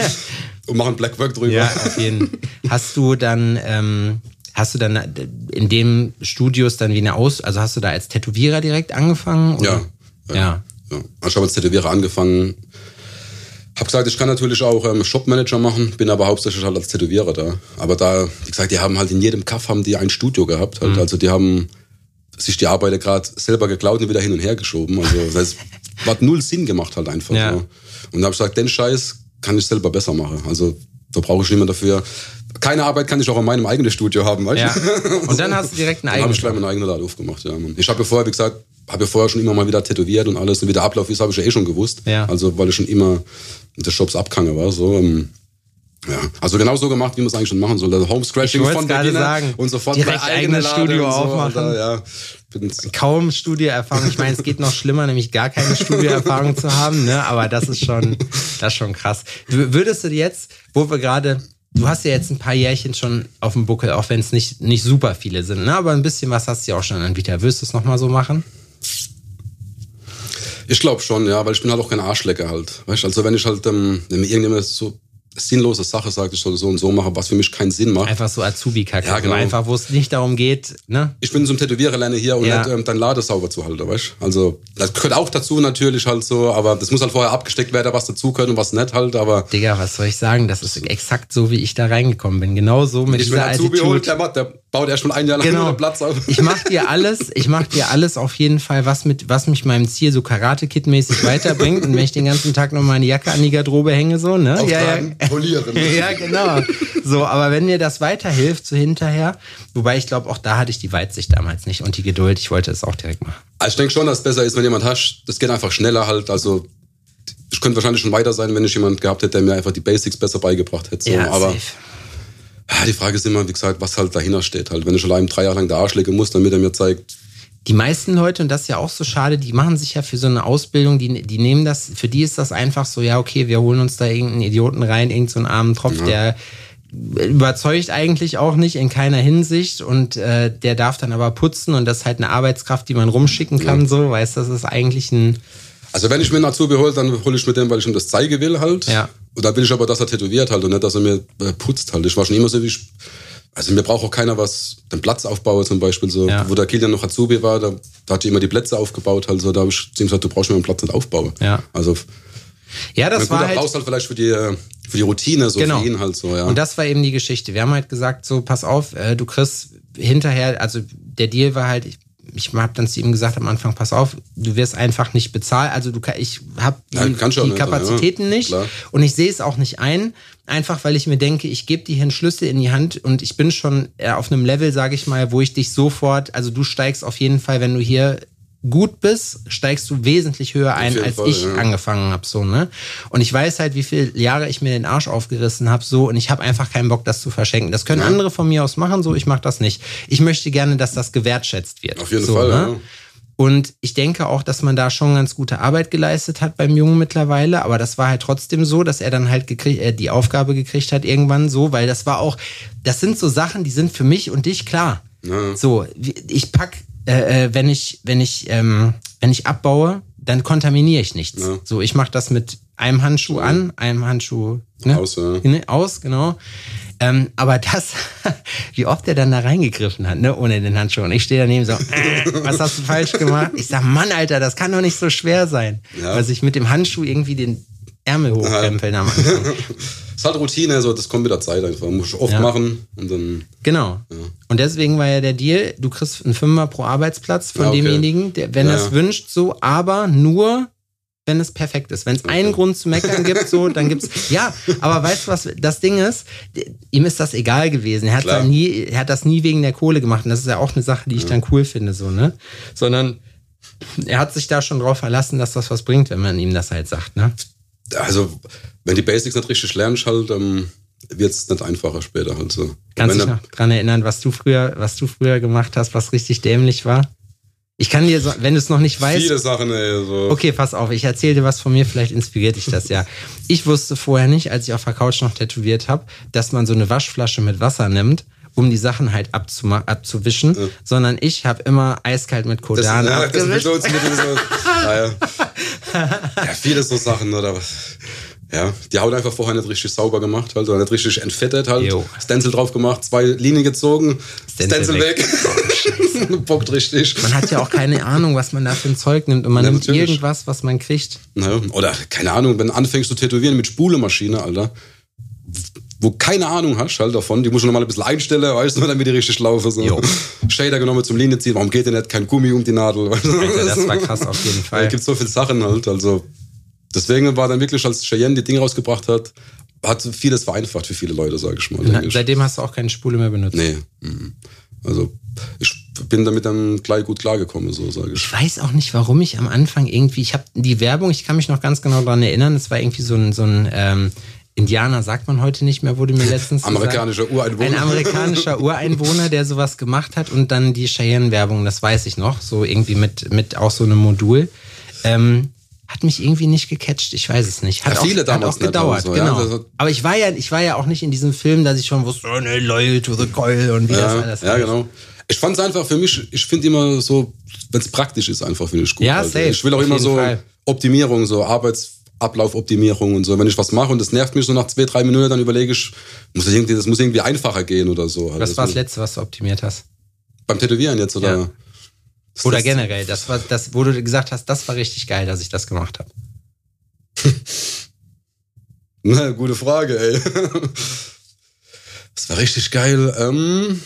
und machen Blackwork drüber. Ja, auf jeden Hast du dann, ähm, hast du dann in dem Studios dann wie eine Aus, also hast du da als Tätowierer direkt angefangen? Oder? Ja. Ja. Ja. Ich habe als Tätowierer angefangen. Hab gesagt, ich kann natürlich auch ähm, Shopmanager machen, bin aber hauptsächlich halt als Tätowierer da. Aber da, wie gesagt, die haben halt in jedem Kaff haben die ein Studio gehabt. Mhm. Halt. Also die haben sich die Arbeiter gerade selber geklaut und wieder hin und her geschoben. Also das hat null Sinn gemacht halt einfach. Ja. So. Und da habe ich gesagt, den Scheiß kann ich selber besser machen. Also da brauche ich niemand dafür. Keine Arbeit kann ich auch in meinem eigenen Studio haben, weißt Ja. du? Und dann hast du direkt einen Dann habe eigenen. ich gleich meinen eigenen Laden aufgemacht, ja. Mann. Ich habe ja vorher, wie gesagt, habe ja vorher schon immer mal wieder tätowiert und alles. Und wie der Ablauf ist, habe ich ja eh schon gewusst. Ja. Also, weil ich schon immer den Shops abgegangen war. So, ähm, ja. Also genau so gemacht, wie man es eigentlich schon machen soll. Also Home-Scratching Ich wollt's von Beginner sagen. und sofort Direkt eigenes Studio und so, aufmachen. Alter, ja. Bin, Kaum Studioerfahrung. Ich meine, es geht noch schlimmer, nämlich gar keine Studioerfahrung zu haben, ne? Aber das ist schon, das ist schon krass. Würdest du jetzt, wo wir gerade, du hast ja jetzt ein paar Jährchen schon auf dem Buckel, auch wenn es nicht, nicht super viele sind, ne? Aber ein bisschen was hast du ja auch schon an Vita. Würdest du es nochmal so machen? Ich glaube schon, ja, weil ich bin halt auch kein Arschlecker halt. Weißt? Also wenn ich halt, ähm, wenn mir irgendjemand so sinnlose Sache sagt, ich soll so und so machen, was für mich keinen Sinn macht. Einfach so Azubi-Kacke. Ja, genau. So Einfach, wo es nicht darum geht, ne? ich bin zum Tätowierer lernen hier und Ja. nicht ähm, dein Lade sauber zu halten, weißt Also, das gehört auch dazu natürlich halt so, aber das muss halt vorher abgesteckt werden, was dazu gehört und was nicht halt, aber Digga, was soll ich sagen? Das ist exakt so, wie ich da reingekommen bin. Genau so mit ich bin dieser Azubi holt, der, der baut erst mal ein Jahr lang Genau. Platz auf. Ich mach dir alles, ich mach dir alles auf jeden Fall, was mit, was mich meinem Ziel so Karate-Kid-mäßig weiterbringt. Und wenn ich den ganzen Tag noch meine Jacke an die Garderobe hänge, so, ne? Auftragen, polieren. Ja, genau. So, aber wenn mir das weiterhilft, so hinterher, wobei ich glaube, auch da hatte ich die Weitsicht damals nicht und die Geduld, ich wollte es auch direkt machen. Also ich denke schon, dass es besser ist, wenn jemand hast, das geht einfach schneller halt, also ich könnte wahrscheinlich schon weiter sein, wenn ich jemand gehabt hätte, der mir einfach die Basics besser beigebracht hätte. So. aber safe. Ja, die Frage ist immer, wie gesagt, was halt dahinter steht halt. Wenn ich allein drei Jahre lang der Arsch legen muss, damit er mir zeigt, Die meisten Leute, und das ist ja auch so schade, die machen sich ja für so eine Ausbildung, die, die nehmen das, für die ist das einfach so, ja, okay, wir holen uns da irgendeinen Idioten rein, irgendeinen so armen Tropf, der überzeugt eigentlich auch nicht in keiner Hinsicht und äh, der darf dann aber putzen und das ist halt eine Arbeitskraft, die man rumschicken kann, so, weißt du, das ist eigentlich ein, Also wenn ich mir einen Azubi hole, dann hole ich mit dem, weil ich ihm das zeigen will halt. Ja. Und dann will ich aber, dass er tätowiert halt und nicht, dass er mir äh, putzt halt. Ich war schon immer so wie ich, also mir braucht auch keiner was, den Platz aufbauen zum Beispiel so. Ja. Wo der Kilian noch Azubi war, da, da hat die immer die Plätze aufgebaut halt so. Da habe ich zu ihm gesagt, du brauchst mir den Platz nicht aufbauen. Ja. Also Ja, das gut, war da halt. brauchst halt vielleicht für die, für die Routine, so Genau. für ihn halt so, ja. Und das war eben die Geschichte. Wir haben halt gesagt, so, pass auf, äh, du kriegst hinterher, also der Deal war halt, ich, habe dann zu ihm gesagt am Anfang, pass auf, du wirst einfach nicht bezahlt. Also du ich habe die, Ja, du auch die Kapazitäten ja, nicht klar. und ich sehe es auch nicht ein, einfach weil ich mir denke, ich gebe dir hier einen Schlüssel in die Hand und ich bin schon äh, auf einem Level, sage ich mal, wo ich dich sofort, also du steigst auf jeden Fall, wenn du hier gut bist, steigst du wesentlich höher ein, als Fall, ich ja. angefangen habe, so, ne? Und ich weiß halt, wie viele Jahre ich mir den Arsch aufgerissen habe, so, und ich habe einfach keinen Bock, das zu verschenken. Das können andere von mir aus machen, so, ich mache das nicht. Ich möchte gerne, dass das gewertschätzt wird. Auf jeden so, Fall, ne? ja. Und ich denke auch, dass man da schon ganz gute Arbeit geleistet hat beim Jungen mittlerweile. Aber das war halt trotzdem so, dass er dann halt gekriegt, äh, die Aufgabe gekriegt hat irgendwann so, weil das war auch, das sind so Sachen, die sind für mich und dich klar. Ja. So, ich pack, äh, äh, wenn ich, wenn ich, ähm, wenn ich abbaue, dann kontaminiere ich nichts. Ja. So, ich mache das mit einem Handschuh an, einem Handschuh ne? Aus, ja. Ne, aus, genau. Ähm, aber das, wie oft er dann da reingegriffen hat, ne, ohne den Handschuh. Und ich stehe daneben so, äh, was hast du falsch gemacht? Ich sag, Mann, Alter, das kann doch nicht so schwer sein. Ja. Also ich mit dem Handschuh irgendwie den Ärmel hochkrempeln am Anfang. ist halt Routine, so, das kommt mit der Zeit einfach. Muss ich oft Ja. machen und dann. Genau. Und deswegen war ja der Deal, du kriegst einen Fünfer pro Arbeitsplatz von Ja, okay. demjenigen, der, wenn Ja, er es ja. wünscht, so, aber nur, wenn es perfekt ist. Wenn es einen Grund zu meckern gibt, so, dann gibt's. Ja, aber weißt du was, das Ding ist, ihm ist das egal gewesen. Er hat, da nie, er hat das nie wegen der Kohle gemacht. Und das ist ja auch eine Sache, die ich dann cool finde, so, ne? Sondern er hat sich da schon drauf verlassen, dass das was bringt, wenn man ihm das halt sagt, ne? Also, wenn die Basics nicht richtig lernst, halt, ähm, wird es nicht einfacher später halt so. Kannst wenn dich noch dran erinnern, was du früher, was du früher gemacht hast, was richtig dämlich war? Ich kann dir, so, wenn du es noch nicht weißt, Viele Sachen, ey, so. Okay, pass auf, ich erzähle dir was von mir, vielleicht inspiriert dich das ja. Ich wusste vorher nicht, als ich auf der Couch noch tätowiert habe, dass man so eine Waschflasche mit Wasser nimmt, um die Sachen halt abzuwischen, sondern ich habe immer eiskalt mit Das, Kodan ja, das abgewischt. Belohnungsmittel so. ah, ja. ja, viele so Sachen, oder was. Ja, die Haut einfach vorher nicht richtig sauber gemacht, halt, oder nicht richtig entfettet halt. Jo. Stencil drauf gemacht, zwei Linien gezogen, Stencil Stencil, weg. Bockt richtig. Man hat ja auch keine Ahnung, was man da für ein Zeug nimmt und man Ja, nimmt natürlich. irgendwas, was man kriegt. Ja, oder, keine Ahnung, wenn du anfängst zu tätowieren mit Spulemaschine, Alter, wo keine Ahnung hast halt davon, die musst du nochmal ein bisschen einstellen, weißt du, damit die richtig laufen. So. Jo. Shader genommen zum Linie ziehen, warum geht denn nicht kein Gummi um die Nadel? Alter, das war krass auf jeden Fall. gibt so viele Sachen halt. Also deswegen war dann wirklich, als Cheyenne die Dinge rausgebracht hat, hat vieles vereinfacht für viele Leute, sage ich mal. Na, seitdem hast du auch keine Spule mehr benutzt. Nee. mhm. Also ich bin damit dann gleich gut klargekommen, so sage ich. Ich weiß auch nicht, warum ich am Anfang irgendwie, ich habe die Werbung, ich kann mich noch ganz genau daran erinnern, es war irgendwie so ein, so ein ähm, Indianer, sagt man heute nicht mehr, wurde mir letztens gesagt. Amerikanischer Ureinwohner. Ein amerikanischer Ureinwohner, der sowas gemacht hat und dann die Cheyenne-Werbung, das weiß ich noch, so irgendwie mit, mit auch so einem Modul. Ähm, hat mich irgendwie nicht gecatcht, ich weiß es nicht. Hat, Ja, auch, viele hat damals auch nicht, gedauert, aber so, ja, genau. das hat- Aber ich war ja, ich war ja auch nicht in diesem Film, dass ich schon wusste, oh, ne, loyal to the coil und wie das Ja, alles ja heißt. genau. Ich fand es einfach für mich, ich finde immer so, wenn es praktisch ist, einfach finde ich gut. Ja, Also safe, Ich will auch immer so Fall. Optimierung, so Arbeitsablaufoptimierung und so. Wenn ich was mache und das nervt mich so nach zwei, drei Minuten, dann überlege ich, muss das, irgendwie, das muss irgendwie einfacher gehen oder so. Was Also war das Letzte, was du optimiert hast? Beim Tätowieren jetzt, oder? Ja. Oder Das- generell, das war das, wo du gesagt hast, das war richtig geil, dass ich das gemacht habe. Na, gute Frage, ey. Das war richtig geil. Ähm,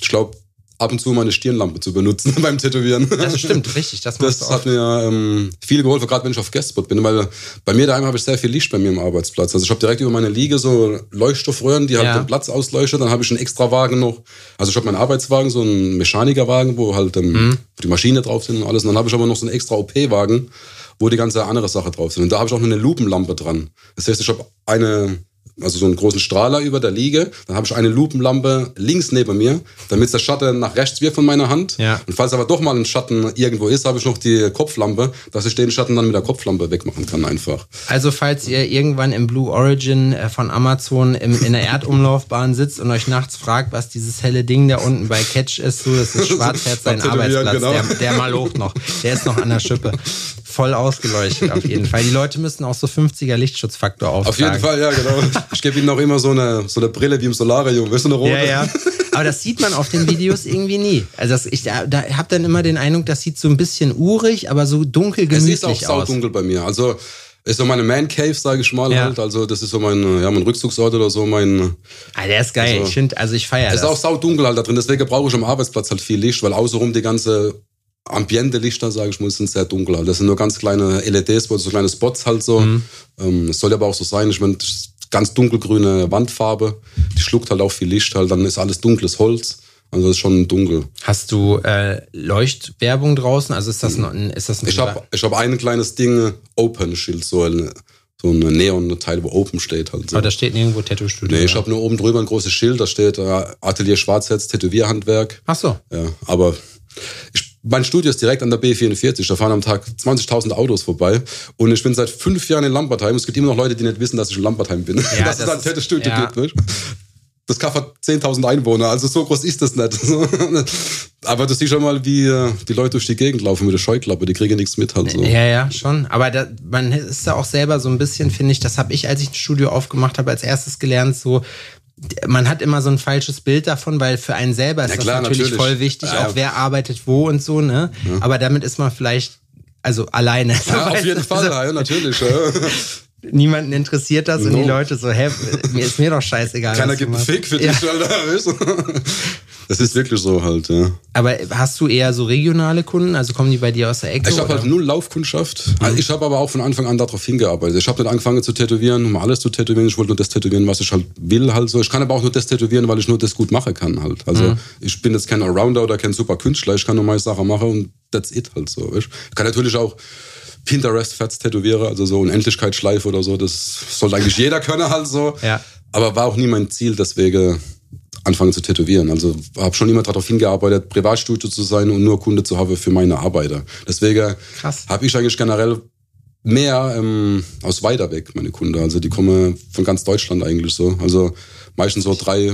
ich glaube, ab und zu meine Stirnlampe zu benutzen beim Tätowieren. Das stimmt, richtig, das Das hat mir ähm, viel geholfen, gerade wenn ich auf Guestspot bin, weil bei mir daheim habe ich sehr viel Licht bei mir im Arbeitsplatz. Also ich habe direkt über meine Liege so Leuchtstoffröhren, die halt Ja. den Platz ausleuchtet. Dann habe ich einen extra Wagen noch. Also ich habe meinen Arbeitswagen, so einen Mechanikerwagen, wo halt ähm, Mhm. wo die Maschine drauf sind und alles. Und dann habe ich aber noch so einen extra OP-Wagen, wo die ganze andere Sache drauf sind. Und da habe ich auch noch eine Lupenlampe dran. Das heißt, ich habe eine also so einen großen Strahler über der Liege. Dann habe ich eine Lupenlampe links neben mir, damit der Schatten nach rechts wird von meiner Hand. Ja. Und falls aber doch mal ein Schatten irgendwo ist, habe ich noch die Kopflampe, dass ich den Schatten dann mit der Kopflampe wegmachen kann einfach. Also falls ihr irgendwann im Blue Origin äh, von Amazon im, in der Erdumlaufbahn sitzt und euch nachts fragt, was dieses helle Ding da unten bei Catch ist, so, das ist Schwarzherz sein Arbeitsplatz. genau. Der, der mal hoch noch. Der ist noch an der Schippe. Voll ausgeleuchtet auf jeden Fall. Die Leute müssen auch so 50er Lichtschutzfaktor auftragen. Auf jeden Fall, ja, genau. Ich gebe ihnen auch immer so eine, so eine Brille wie im Solarium, weißt du, eine rote? Ja, ja. Aber das sieht man auf den Videos irgendwie nie. Also das, ich da, da habe dann immer den Eindruck, das sieht so ein bisschen urig, aber so dunkel Es ist auch gemütlich aus. saudunkel bei mir. Also Ist so meine Man Cave, sage ich mal Ja. halt. Also das ist so mein, ja, mein Rückzugsort oder so, mein. Ah, der ist geil. Also- ich also ich feiere Es das. ist auch saudunkel halt da drin, deswegen brauche ich am Arbeitsplatz halt viel Licht, weil außenrum die ganze Ambiente-Lichter, sage ich mal, sind sehr dunkel halt. Das sind nur ganz kleine LEDs, so kleine Spots halt so. Mhm. Ähm, Es soll aber auch so sein, ich meine, ganz dunkelgrüne Wandfarbe, die schluckt halt auch viel Licht halt, dann ist alles dunkles Holz. Also ist schon dunkel. Hast du äh, Leuchtwerbung draußen? Also ist das ein, ist das ein Ich habe ich hab ein kleines Ding, äh, Open-Schild, so ein, so Neon-Teil, wo Open steht halt. So. Aber da steht nirgendwo Tattoo-Studio. Nee, ich habe nur oben drüber ein großes Schild, da steht äh, Atelier Schwarzherz, Tätowierhandwerk. Ach so. Ja, aber ich, mein Studio ist direkt an der B44. Da fahren am Tag 20.000 Autos vorbei. Und ich bin seit fünf Jahren in Lambertheim. Es gibt immer noch Leute, die nicht wissen, dass ich in Lambertheim bin. Ja, dass das es ein ist- Tattoo-Studio ja. gibt. Nicht? Das Kaff hat 10.000 Einwohner, also so groß ist das nicht. Aber du siehst schon mal, wie äh, die Leute durch die Gegend laufen mit der Scheuklappe, die kriegen nichts mit halt so. Ja, ja, schon. Aber da, man ist da auch selber so ein bisschen, finde ich, das habe ich, als ich ein Studio aufgemacht habe, als erstes gelernt, so, man hat immer so ein falsches Bild davon, weil für einen selber ist Ja, das klar, natürlich, natürlich. voll wichtig, Ja, ja. auch wer arbeitet wo und so, ne? Aber damit ist man vielleicht, also alleine. Ja, auf jeden du? Fall, ja, natürlich. Niemanden interessiert das und die No. Leute so, hä, mir ist mir doch scheißegal. Keiner gibt einen. Fick für dich, Ja. Alter. Das ist wirklich so halt, ja. Aber hast du eher so regionale Kunden? Also kommen die bei dir aus der Ecke? Ich habe halt null Laufkundschaft. Mhm. Ich habe aber auch von Anfang an darauf hingearbeitet. Ich habe nicht angefangen zu tätowieren, um alles zu tätowieren. Ich wollte nur das tätowieren, was ich halt will halt so. Ich kann aber auch nur das tätowieren, weil ich nur das gut machen kann halt. Also Mhm. ich bin jetzt kein Allrounder oder kein super Künstler. Ich kann nur meine Sache machen und that's it halt so. Ich kann natürlich auch Pinterest-Fats tätowieren, also so Unendlichkeitsschleife oder so. Das sollte eigentlich jeder können halt so. Ja. Aber war auch nie mein Ziel, deswegen anfangen zu tätowieren. Also habe schon immer darauf hingearbeitet, Privatstudio zu sein und nur Kunde zu haben für meine Arbeiter. Deswegen habe ich eigentlich generell mehr ähm, aus weiter weg, meine Kunden. Also die kommen von ganz Deutschland eigentlich so. Also meistens so drei,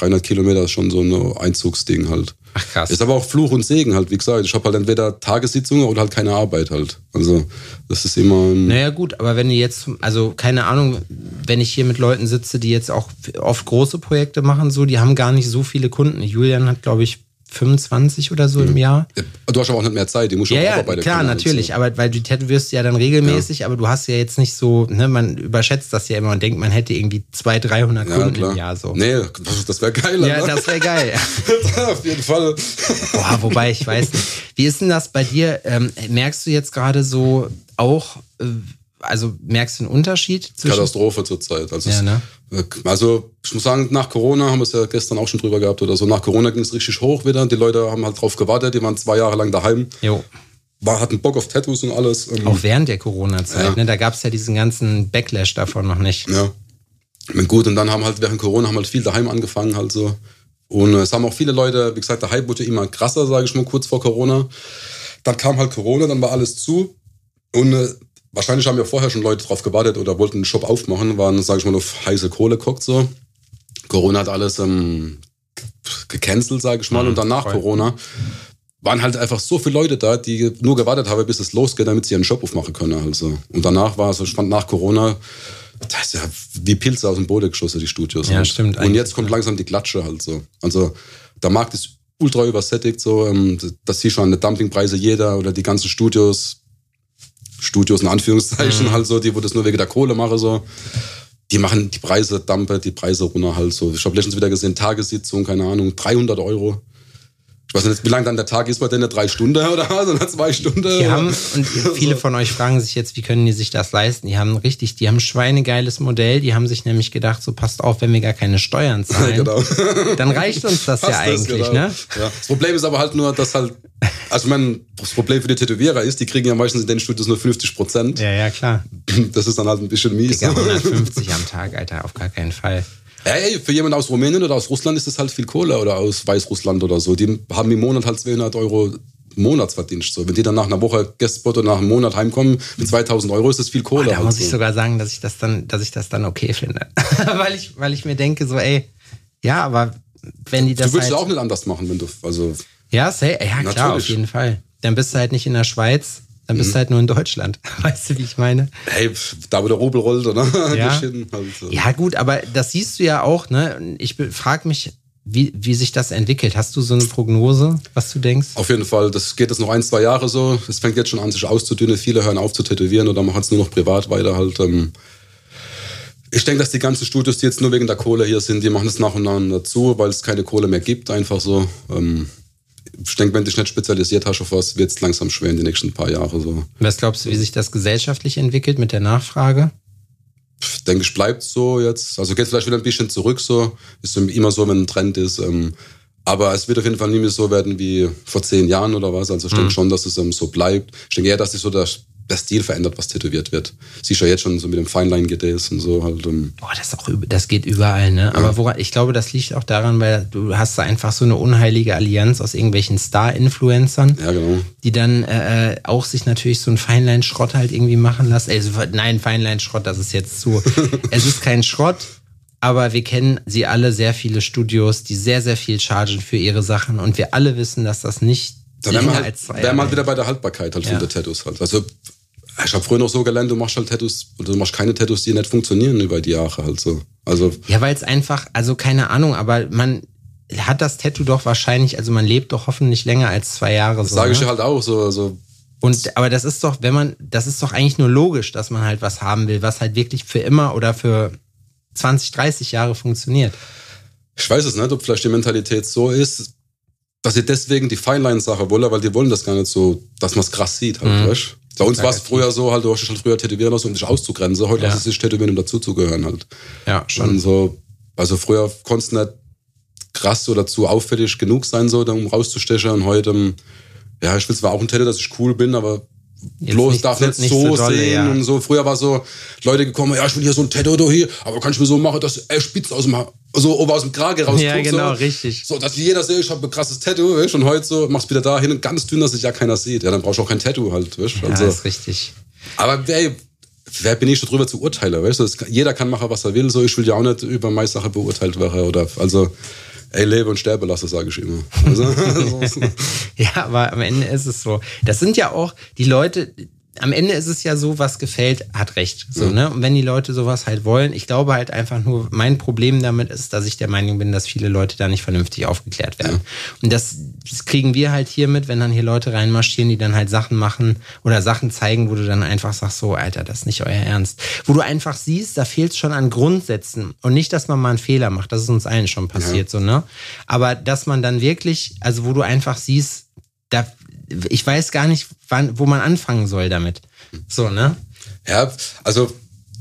300 Kilometer ist schon so ein Einzugsding halt. Ach krass. Ist aber auch Fluch und Segen halt, wie gesagt. Ich habe halt entweder Tagessitzungen oder halt keine Arbeit halt. Also das ist immer... ein- Naja, gut, aber wenn du jetzt, also keine Ahnung, wenn ich hier mit Leuten sitze, die jetzt auch oft große Projekte machen, so, die haben gar nicht so viele Kunden. Julian hat, glaube ich, 25 oder so im Jahr. Du hast aber auch nicht mehr Zeit, die musst du Ja, auch ja, arbeiten klar, halt, natürlich, so. aber weil du tätowierst ja dann regelmäßig, aber du hast ja jetzt nicht so, ne, man überschätzt das ja immer und denkt, man hätte irgendwie 200, 300 Ja, Kunden klar. im Jahr so. Nee, das, wäre geil. Ja, Alter. das wäre geil. Auf jeden Fall. Boah, wobei ich weiß nicht. Wie ist denn das bei dir? Ähm, merkst du jetzt gerade so auch, äh, also merkst du einen Unterschied. Katastrophe zurzeit. Also, Ja, ne? also ich muss sagen, nach Corona haben wir es ja gestern auch schon drüber gehabt oder so. Nach Corona ging es richtig hoch wieder. Die Leute haben halt drauf gewartet. Die waren zwei Jahre lang daheim, Jo, war, hatten Bock auf Tattoos und alles. Ähm, auch während der Corona-Zeit, Ja. ne? Da gab es ja diesen ganzen Backlash davon noch nicht. Ja. Gut, und dann haben halt während Corona haben halt viel daheim angefangen halt so. Und es haben auch viele Leute, wie gesagt, der Hype wurde immer krasser, sage ich mal, kurz vor Corona. Dann kam halt Corona, dann war alles zu. Und äh, wahrscheinlich haben ja vorher schon Leute drauf gewartet oder wollten einen Shop aufmachen, waren, sage ich mal, auf heiße Kohle geguckt so. Corona hat alles ähm, gecancelt, sage ich mal. und dann nach voll. Corona waren halt einfach so viele Leute da, die nur gewartet haben, bis es losgeht, damit sie ihren Shop aufmachen können. Also. Und danach war es, ich fand nach Corona, das ist ja wie Pilze aus dem Boden geschossen, die Studios. Ja, halt. stimmt Und jetzt kommt langsam die Klatsche halt so. Also der Markt ist ultra übersättigt, so, ähm, das sieht schon an den Dumpingpreise jeder oder die ganzen Studios, Studios in Anführungszeichen Mhm. halt so, die wo das nur wegen der Kohle machen, so. Die machen die Preise, Dampe, die Preise runter halt so. Ich habe letztens wieder gesehen, Tagessitzung, keine Ahnung, 300 Euro. Ich weiß nicht, wie lang dann der Tag ist bei denen, drei Stunden oder was, oder zwei Stunden? Die haben, und viele von euch fragen sich jetzt, wie können die sich das leisten? Die haben richtig, die haben ein schweinegeiles Modell, die haben sich nämlich gedacht, so passt auf, wenn wir gar keine Steuern zahlen, genau. dann reicht uns das ja Passt das, eigentlich, genau. ne? Ja. Das Problem ist aber halt nur, dass halt, also ich meine, das Problem für die Tätowierer ist, die kriegen ja meistens in den Studios nur 50 Prozent. Ja, ja, klar. Das ist dann halt ein bisschen mies. Digga, 150 am Tag, Alter, auf gar keinen Fall. Ey, für jemanden aus Rumänien oder aus Russland ist das halt viel Kohle oder aus Weißrussland oder so. Die haben im Monat halt 200 Euro Monatsverdienst. So. Wenn die dann nach einer Woche Guestspot oder nach einem Monat heimkommen mit 2000 Euro, ist das viel Oh, Kohle. da halt muss so. ich sogar sagen, dass ich das dann, dass ich das dann okay finde. weil ich, weil ich mir denke, so, ey, ja, aber wenn die das du würdest halt, auch nicht anders machen, wenn du, also, ja, say, ja, klar, auf jeden Fall. Dann bist du halt nicht in der Schweiz, dann Mhm. bist du halt nur in Deutschland. Weißt du, wie ich meine? hey, da wo der Rubel rollt, oder? Ja. Halt. Ja, gut, aber das siehst du ja auch, ne? Ich frage mich wie, wie sich das entwickelt. Hast du so eine Prognose, was du denkst? Auf jeden Fall, das geht jetzt noch ein, zwei Jahre so. Es fängt jetzt schon an, sich auszudünnen. Viele hören auf zu tätowieren oder machen es nur noch privat weiter halt. Ähm. Ich denke, dass die ganzen Studios, die jetzt nur wegen der Kohle hier sind, die machen es nach und nach dazu, weil es keine Kohle mehr gibt, einfach so. Ähm. Ich denke, wenn du dich nicht spezialisiert hast auf was, wird es langsam schwer in den nächsten paar Jahren so. Was glaubst du, wie sich das gesellschaftlich entwickelt mit der Nachfrage? denke ich, bleibt so jetzt. Also geht vielleicht wieder ein bisschen zurück so. Ist immer so, wenn ein Trend ist. Ähm, aber es wird auf jeden Fall nie mehr so werden wie vor zehn Jahren oder was. Also ich denke mhm. schon, dass es ähm, so bleibt. Ich denke eher, dass sich so der der Stil verändert, was tätowiert wird. Siehst du ja jetzt schon so mit dem Feinline-GDs und so halt. Um oh, das, ist auch, das geht überall, ne? Aber woran, ich glaube, das liegt auch daran, weil du hast da einfach so eine unheilige Allianz aus irgendwelchen Star-Influencern, ja, genau. die dann äh, äh auch sich natürlich so einen Feinline-Schrott halt irgendwie machen lassen. Also, nein, Feinline-Schrott, das ist jetzt zu. es ist kein Schrott, aber wir kennen sie alle, sehr viele Studios, die sehr, sehr viel chargen für ihre Sachen und wir alle wissen, dass das nicht dann wären wir halt, wär halt wieder bei der Haltbarkeit halt ja. von der Tattoos halt. Also ich habe früher noch so gelernt, du machst halt Tattoos oder du machst keine Tattoos, die nicht funktionieren über die Jahre halt so. Also ja, weil es einfach, also keine Ahnung, aber man hat das Tattoo doch wahrscheinlich, also man lebt doch hoffentlich länger als zwei Jahre. So, sage ich ne? halt auch so. so und aber das ist doch, wenn man, das ist doch eigentlich nur logisch, dass man halt was haben will, was halt wirklich für immer oder für 20, 30 Jahre funktioniert. Ich weiß es nicht, ob vielleicht die Mentalität so ist, dass sie deswegen die Feinline-Sache wollen, weil die wollen das gar nicht so, dass man es krass sieht. Halt, mhm. weißt? Bei uns war es früher so, halt, du hast halt früher tätowieren lassen, um dich auszugrenzen. Heute ja. lass es sich tätowieren, um dazuzugehören halt. Ja, schon. Und so, also früher konntest du nicht krass oder zu auffällig genug sein, so, um rauszustechen. Und heute, ja, ich will zwar auch ein Tattoo, dass ich cool bin, aber Jetzt bloß nicht, darf nicht, nicht so, so dolle, sehen ja. und so. Früher war so Leute gekommen, ja, ich will hier so ein Tattoo hier, aber kann ich mir so machen, dass er spitz aus dem so oben aus dem Krage rausguckt. Ja, genau, so. richtig. So, dass jeder sieht, ich habe ein krasses Tattoo, weißt, und heute so machst du wieder da hin, ganz dünn, dass sich ja keiner sieht. Ja, dann brauchst du auch kein Tattoo halt, weißt. Ja, also, ist richtig. Aber ey, wer bin ich schon drüber zu urteilen, weißt du? Jeder kann machen, was er will, so. Ich will ja auch nicht über meine Sache beurteilt werden oder, also, ey, lebe und sterbe lasse, sage ich immer. Also, ja, aber am Ende ist es so. Das sind ja auch die Leute, am Ende ist es ja so, was gefällt, hat recht. So, mhm. ne? Und wenn die Leute sowas halt wollen, ich glaube halt einfach nur, mein Problem damit ist, dass ich der Meinung bin, dass viele Leute da nicht vernünftig aufgeklärt werden. Mhm. Und das, das, kriegen wir halt hier mit, wenn dann hier Leute reinmarschieren, die dann halt Sachen machen oder Sachen zeigen, wo du dann einfach sagst, so, Alter, das ist nicht euer Ernst. Wo du einfach siehst, da fehlt es schon an Grundsätzen. Und nicht, dass man mal einen Fehler macht, das ist uns allen schon passiert, ja. so, ne? Aber dass man dann wirklich, also wo du einfach siehst, da, ich weiß gar nicht, wann, wo man anfangen soll damit. So, ne? Ja, also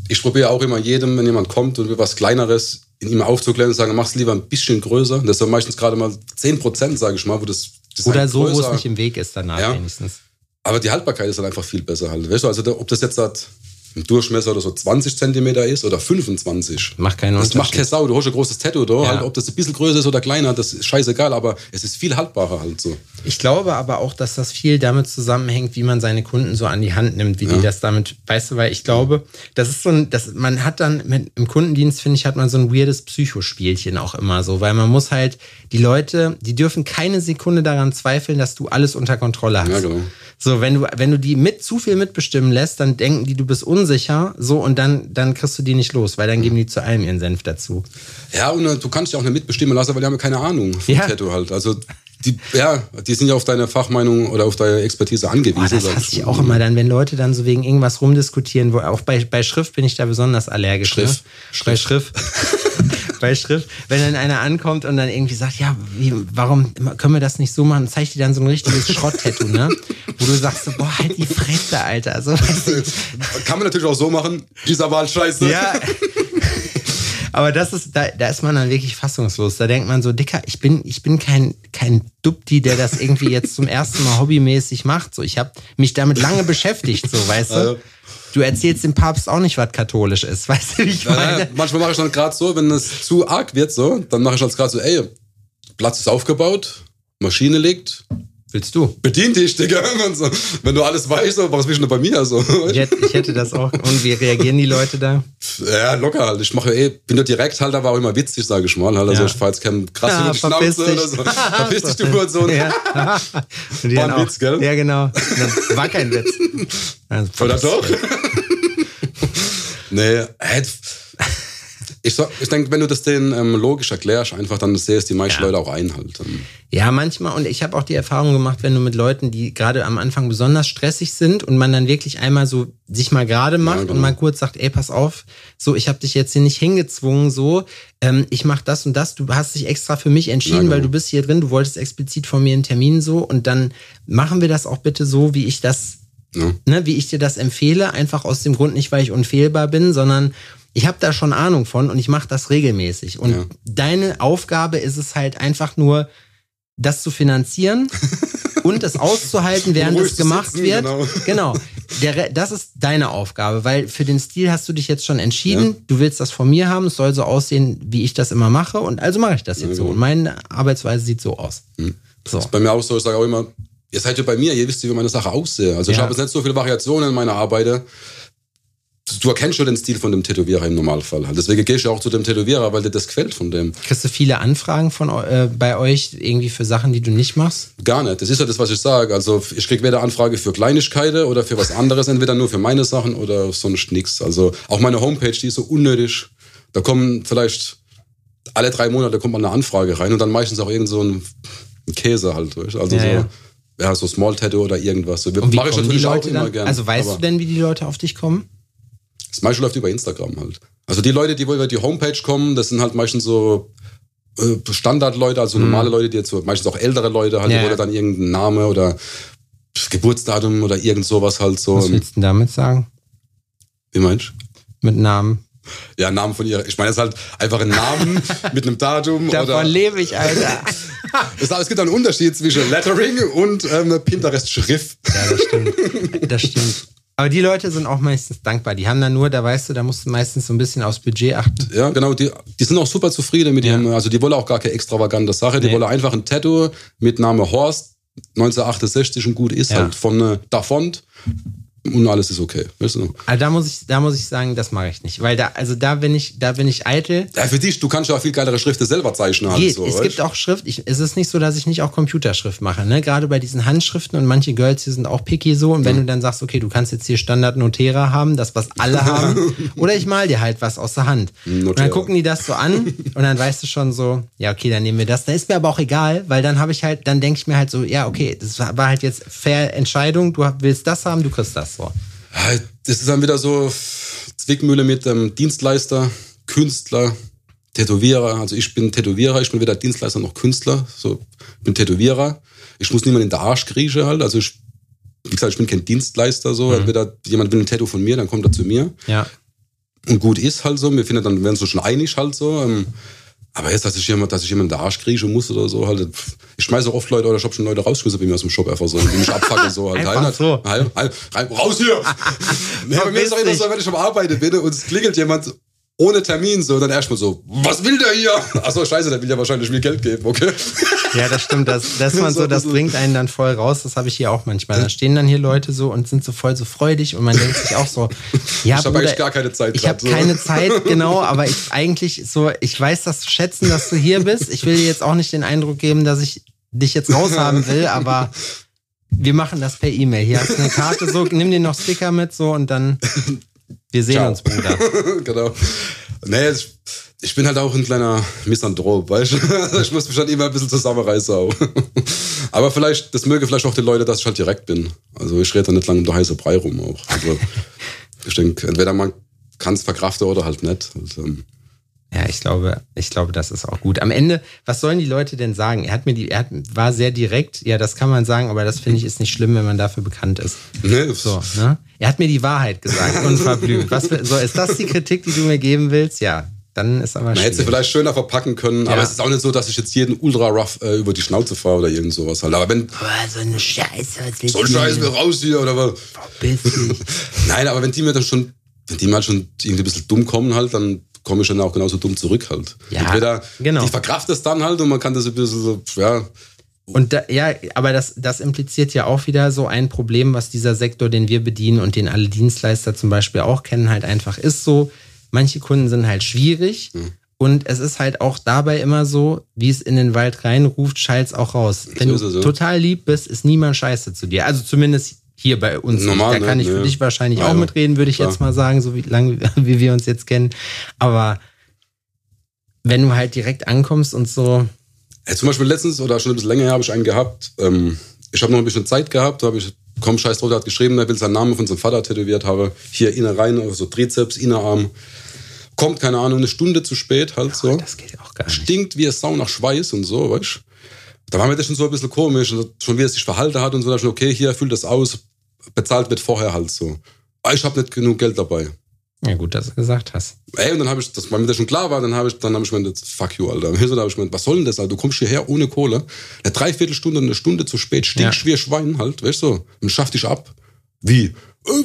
ich probiere auch immer jedem, wenn jemand kommt und will was Kleineres in ihm aufzuklären und sagen, mach es lieber ein bisschen größer. Das ist meistens gerade mal 10 Prozent, sage ich mal, wo das, das Oder so, wo es nicht im Weg ist danach ja. wenigstens. Aber die Haltbarkeit ist dann einfach viel besser halt. Weißt du, also ob das jetzt hat, ein Durchmesser oder so 20 Zentimeter ist oder 25. Macht keinen Unterschied. Das macht keine Sau. Du hast ein großes Tattoo da. Ja. Halt, ob das ein bisschen größer ist oder kleiner, das ist scheißegal, aber es ist viel haltbarer halt so. Ich glaube aber auch, dass das viel damit zusammenhängt, wie man seine Kunden so an die Hand nimmt, wie ja. die das damit, weißt du, weil ich glaube, das ist so ein, das, man hat dann mit, im Kundendienst, finde ich, hat man so ein weirdes Psychospielchen auch immer so, weil man muss halt, die Leute, die dürfen keine Sekunde daran zweifeln, dass du alles unter Kontrolle hast. Ja, genau. So, wenn du, wenn du die mit zu viel mitbestimmen lässt, dann denken die, du bist unsicher, so, und dann, dann kriegst du die nicht los, weil dann geben die zu allem ihren Senf dazu. Ja, und äh, du kannst ja auch nicht mitbestimmen lassen, weil die haben ja keine Ahnung vom ja. Tattoo halt. Also, die, ja, die sind ja auf deine Fachmeinung oder auf deine Expertise angewiesen. Boah, das hasse ich auch immer dann, wenn Leute dann so wegen irgendwas rumdiskutieren, wo auch bei, bei Schrift bin ich da besonders allergisch. Schrift. Ne? Schrift. Bei Schrift. bei Schrift, wenn dann einer ankommt und dann irgendwie sagt, ja, wie, warum können wir das nicht so machen? Zeigt dir dann so ein richtiges Schrott-Tattoo, ne? Wo du sagst so, boah, halt die Fresse, Alter. Also, Kann man natürlich auch so machen, aber halt scheiße. Ja. Aber das ist, da, da ist man dann wirklich fassungslos. Da denkt man so, Dicker, ich bin, ich bin kein, kein Dupti, der das irgendwie jetzt zum ersten Mal hobbymäßig macht. So, ich habe mich damit lange beschäftigt, so, weißt du? Du erzählst dem Papst auch nicht, was katholisch ist. Weißt du, wie ich meine? Ja, manchmal mache ich dann gerade so, wenn es zu arg wird, so, dann mache ich dann gerade so, ey, Platz ist aufgebaut, Maschine liegt, Willst du? Bedien dich, Digga. Wenn du alles weißt, was bist du denn bei mir? So. Ich, hätte, ich hätte das auch. Und wie reagieren die Leute da? Ja, locker halt. Ich mache eh, bin da direkt halt, aber auch immer witzig, sage ich mal. Halt. Also ja. ich fahre jetzt keinen krass ja, die Schnauze oder so. Verpiss dich, du Hurensohn. Ja. War ein Witz, gell? Ja, genau. Das war kein Witz. Also, oder doch? nee, Ich, so, ich denke, wenn du das denen ähm, logisch erklärst, einfach dann es die meisten Ja. Leute auch ein halt. Ähm, Ja, manchmal. Und ich habe auch die Erfahrung gemacht, wenn du mit Leuten, die gerade am Anfang besonders stressig sind und man dann wirklich einmal so sich mal gerade macht genau. und mal kurz sagt, ey, pass auf, so, ich habe dich jetzt hier nicht hingezwungen, so, ähm, ich mach das und das, du hast dich extra für mich entschieden, Ja, genau. weil du bist hier drin, du wolltest explizit von mir einen Termin so und dann machen wir das auch bitte so, wie ich das ja. ne, wie ich dir das empfehle, einfach aus dem Grund nicht, weil ich unfehlbar bin, sondern ich habe da schon Ahnung von und ich mache das regelmäßig. Und Ja. deine Aufgabe ist es halt einfach nur, das zu finanzieren und das auszuhalten, während es gemacht sitzen, wird. genau. Genau. Der, das ist deine Aufgabe, weil für den Stil hast du dich jetzt schon entschieden. Du willst das von mir haben. Es soll so aussehen, wie ich das immer mache. Und also mache ich das jetzt so. genau. Und meine Arbeitsweise sieht so aus. So. Ist bei mir auch so, ich sage auch immer, ihr seid ja bei mir, ihr wisst, wie meine Sache aussehe. Also ich Ja. habe jetzt nicht so viele Variationen in meiner Arbeit. Du erkennst schon den Stil von dem Tätowierer im Normalfall. Deswegen gehst du auch zu dem Tätowierer, weil dir das gefällt von dem. Kriegst du viele Anfragen von äh, bei euch irgendwie für Sachen, die du nicht machst? Gar nicht. Das ist ja das, was ich sage. Also ich krieg weder Anfrage für Kleinigkeiten oder für was anderes, entweder nur für meine Sachen oder sonst nichts. Also auch meine Homepage, die ist so unnötig. Da kommen vielleicht alle drei Monate kommt mal eine Anfrage rein und dann meistens auch irgend so ein, Käse halt. weißt du? Also Ja, so, ja. ja. so Small Tattoo oder irgendwas. So, Und wie mache ich natürlich auch immer gerne. Also weißt du denn, wie die Leute auf dich kommen? Das meiste läuft über Instagram halt. Also die Leute, die wohl über die Homepage kommen, das sind halt meistens so äh, Standardleute, also normale Leute, die jetzt so, meistens auch ältere Leute, halt, Mhm. Ja, wollen dann irgendeinen Name oder Geburtsdatum oder irgend sowas halt so. Was willst du denn damit sagen? Wie meinst du? Mit Namen. Ja, Namen von ihr. Ich meine, es ist halt einfach ein Namen mit einem Datum Davon oder. lebe ich, Alter. Es, es gibt einen Unterschied zwischen Lettering und ähm, Pinterest-Schrift. ja, das stimmt. Das stimmt. Aber die Leute sind auch meistens dankbar. Die haben dann nur, da weißt du, da musst du meistens so ein bisschen aufs Budget achten. Ja, genau. Die, die sind auch super zufrieden mit Ja. ihrem. Also die wollen auch gar keine extravagante Sache. Die Nee. wollen einfach ein Tattoo mit Name Horst 1968 und gut ist Ja. halt von äh, Davont und alles ist okay. Weißt du? Also da muss ich, da muss ich sagen, das mache ich nicht. Weil da, also da bin ich, da bin ich eitel. Ja, für dich, du kannst ja auch viel geilere Schriften selber zeichnen. Geht. so, es weißt? gibt auch Schrift. Ich, es ist nicht so, dass ich nicht auch Computerschrift mache. Ne? Gerade bei diesen Handschriften und manche Girls, die sind auch picky so. Und wenn du dann sagst, okay, du kannst jetzt hier Standard Notera haben, das, was alle haben. oder ich mal dir halt was aus der Hand. Und dann Notera. gucken die das so an und dann weißt du schon so, ja, okay, dann nehmen wir das. Dann ist mir aber auch egal, weil dann habe ich halt, dann denke ich mir halt so, ja, okay, das war halt jetzt fair Entscheidung. Du willst das haben, du kriegst das so. Ja, Das ist dann wieder so Zwickmühle mit ähm, Dienstleister, Künstler, Tätowierer. Also ich bin Tätowierer, ich bin weder Dienstleister noch Künstler. So, ich bin Tätowierer. Ich muss niemand in den Arsch kriechen halt. Also ich, wie gesagt, ich bin kein Dienstleister so. Entweder jemand will ein Tattoo von mir, dann kommt er zu mir. Ja. Und gut ist halt so. Wir finden dann, werden so schon einig halt so. Ähm, aber jetzt, dass ich jemand, dass ich jemand in den Arsch kriechen muss oder so, halt, ich schmeiße auch oft Leute oder ich hab schon Leute rausgeschmissen bei mir aus dem Shop einfach so, die mich abfacken so halt. Einfach Rein, so. Rein, rein, rein, raus hier! nee, bei mir ist auch immer so, wenn ich am Arbeiten bin und es klingelt jemand ohne Termin so, dann erstmal so, was will der hier? Achso, scheiße, der will ja wahrscheinlich viel Geld geben, okay? Ja, das stimmt. Das, das, man So das bringt einen dann voll raus. Das habe ich hier auch manchmal. Da stehen dann hier Leute so und sind so voll so freudig und man denkt sich auch so, ja, Ich hab Bruder, eigentlich gar keine Zeit Ich habe so. keine Zeit, genau, aber ich eigentlich so, ich weiß das zu schätzen, dass du hier bist. Ich will dir jetzt auch nicht den Eindruck geben, dass ich dich jetzt raushaben will, aber wir machen das per E-Mail. Hier hast du eine Karte, so, nimm dir noch Sticker mit, so und dann wir sehen Ciao. uns, Bruder. genau. Nee, ich, ich bin halt auch ein kleiner Misanthrop, weißt du? Ich muss mich halt immer ein bisschen zusammenreißen auch. Aber vielleicht, das möge vielleicht auch die Leute, dass ich halt direkt bin. Also ich rede da nicht lange um den heißen Brei rum auch. Also ich denke, entweder man kann es verkraften oder halt nicht. Also, ähm, Ja, ich glaube, ich glaube, das ist auch gut. Am Ende, was sollen die Leute denn sagen? Er hat mir die, er hat, war sehr direkt. Ja, das kann man sagen, aber das finde ich ist nicht schlimm, wenn man dafür bekannt ist. ne, So, ne? Er hat mir die Wahrheit gesagt, unverblümt. Was, so, ist das die Kritik, die du mir geben willst? Ja, dann ist aber Man hätte sie vielleicht schöner verpacken können, aber Ja. es ist auch nicht so, dass ich jetzt jeden ultra rough äh, über die Schnauze fahre oder irgend sowas halt. Aber wenn Boah, so eine Scheiße, was willst so ein Scheiß mir raus hier oder was. Verpiss dich. Nein, aber wenn die mir dann schon, wenn die mal schon irgendwie ein bisschen dumm kommen halt, dann komme ich dann auch genauso dumm zurück halt. Ja, Entweder genau. die verkraft es dann halt und man kann das ein bisschen so, ja, Und da, ja, aber das, das impliziert ja auch wieder so ein Problem, was dieser Sektor, den wir bedienen und den alle Dienstleister zum Beispiel auch kennen, halt einfach ist so. Manche Kunden sind halt schwierig und es ist halt auch dabei immer so, wie es in den Wald reinruft, schallt's auch raus. Wenn du es, ja. total lieb bist, ist niemand scheiße zu dir. Also zumindest hier bei uns. Normal, nicht. Da kann ne? ich für Ja. dich wahrscheinlich Ja, auch ja. mitreden, würde ich Klar. jetzt mal sagen, so wie lange wie wir uns jetzt kennen. Aber wenn du halt direkt ankommst und so. Ja, zum Beispiel letztens oder schon ein bisschen länger her habe ich einen gehabt. Ähm, ich habe noch ein bisschen Zeit gehabt, da habe ich, komm, scheiß drauf, der hat geschrieben, er will seinen Namen von seinem Vater tätowiert haben. Hier Innereien, also Trizeps, Innerarm. Kommt, keine Ahnung, eine Stunde zu spät halt so. Das geht auch gar nicht. Stinkt wie es Sau nach Schweiß und so, weißt du? Da war mir das schon so ein bisschen komisch, und schon wie er sich verhalten hat und so, da ich, okay, hier, füllt das aus, bezahlt wird vorher halt so. Aber ich habe nicht genug Geld dabei. Ja, gut, dass du gesagt hast. Ey, und dann habe ich, das, weil mir das schon klar war, dann habe ich, dann habe ich mir gedacht, fuck you, Alter. Dann habe ich mir gedacht, was soll denn das, Alter? Du kommst hierher ohne Kohle. Eine Dreiviertelstunde, eine Stunde zu spät, stinkst Ja. wie ein Schwein halt, weißt du? Und schaff dich ab. Wie? Äh,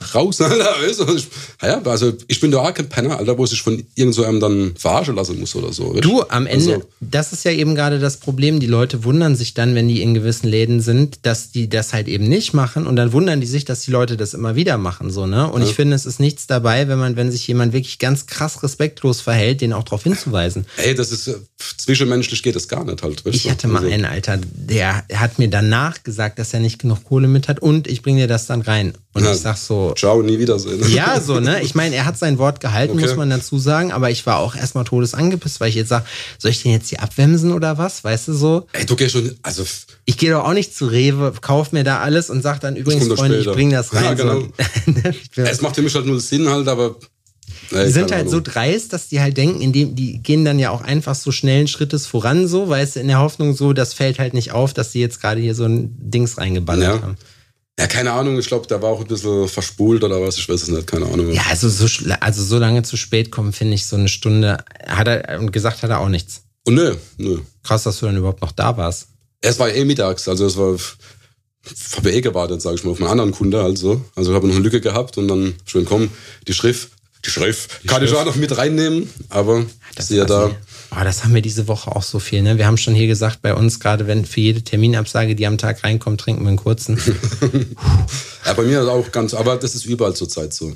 ich raus, Alter, weißt du? Ich, ja, also ich bin da auch kein Penner, Alter, wo sich von irgend so einem dann verarschen lassen muss oder so. weißt Du, am Ende, Also, das ist ja eben gerade das Problem. Die Leute wundern sich dann, wenn die in gewissen Läden sind, dass die das halt eben nicht machen. Und dann wundern die sich, dass die Leute das immer wieder machen, so, ne? Und ich finde, es ist nichts dabei, wenn man, wenn sich jemand wirklich ganz krass respektlos verhält, den auch darauf hinzuweisen. ey, das ist, äh, zwischenmenschlich geht das gar nicht halt, weißt Ich hatte mal Also, einen, Alter, der hat mir danach gesagt, dass er nicht genug Kohle mit hat und ich bringe dir das dann rein. Und Ja. ich sag so, Ciao, nie wiedersehen. ja, so, ne? Ich meine, er hat sein Wort gehalten, Okay. muss man dazu sagen, aber ich war auch erstmal todesangepisst, weil ich jetzt sag, soll ich den jetzt hier abwemsen oder was? Weißt du so? Ey, du gehst schon, also, Ich gehe doch auch nicht zu Rewe, kauf mir da alles und sag dann übrigens, Freunde, ich bring das rein. Ja, genau. so. Es macht für mich halt null Sinn halt, aber. Ey, die sind halt so Ahnung. dreist, dass die halt denken, indem die gehen dann ja auch einfach so schnellen Schrittes voran, so, weißt du, in der Hoffnung so, das fällt halt nicht auf, dass die jetzt gerade hier so ein Dings reingeballert Ja. haben. Ja, keine Ahnung, ich glaube, der war auch ein bisschen verspult oder was, ich weiß es nicht, keine Ahnung. Ja, also so, also so lange zu spät kommen, finde ich, so eine Stunde, hat er, und gesagt hat er auch nichts. Und nö, nö. Krass, dass du dann überhaupt noch da warst. Es war eh mittags, also es war, habe eh gewartet, sage ich mal, auf einen anderen Kunde also. Also ich habe noch eine Lücke gehabt und dann schön komm, die Schrift, die Schrift, kann ich auch noch mit reinnehmen, aber das ist ja da. also, Oh, das haben wir diese Woche auch so viel. Ne? Wir haben schon hier gesagt, bei uns gerade, wenn für jede Terminabsage, die am Tag reinkommt, trinken wir einen kurzen. Ja, bei mir ist auch ganz, aber das ist überall zur Zeit so.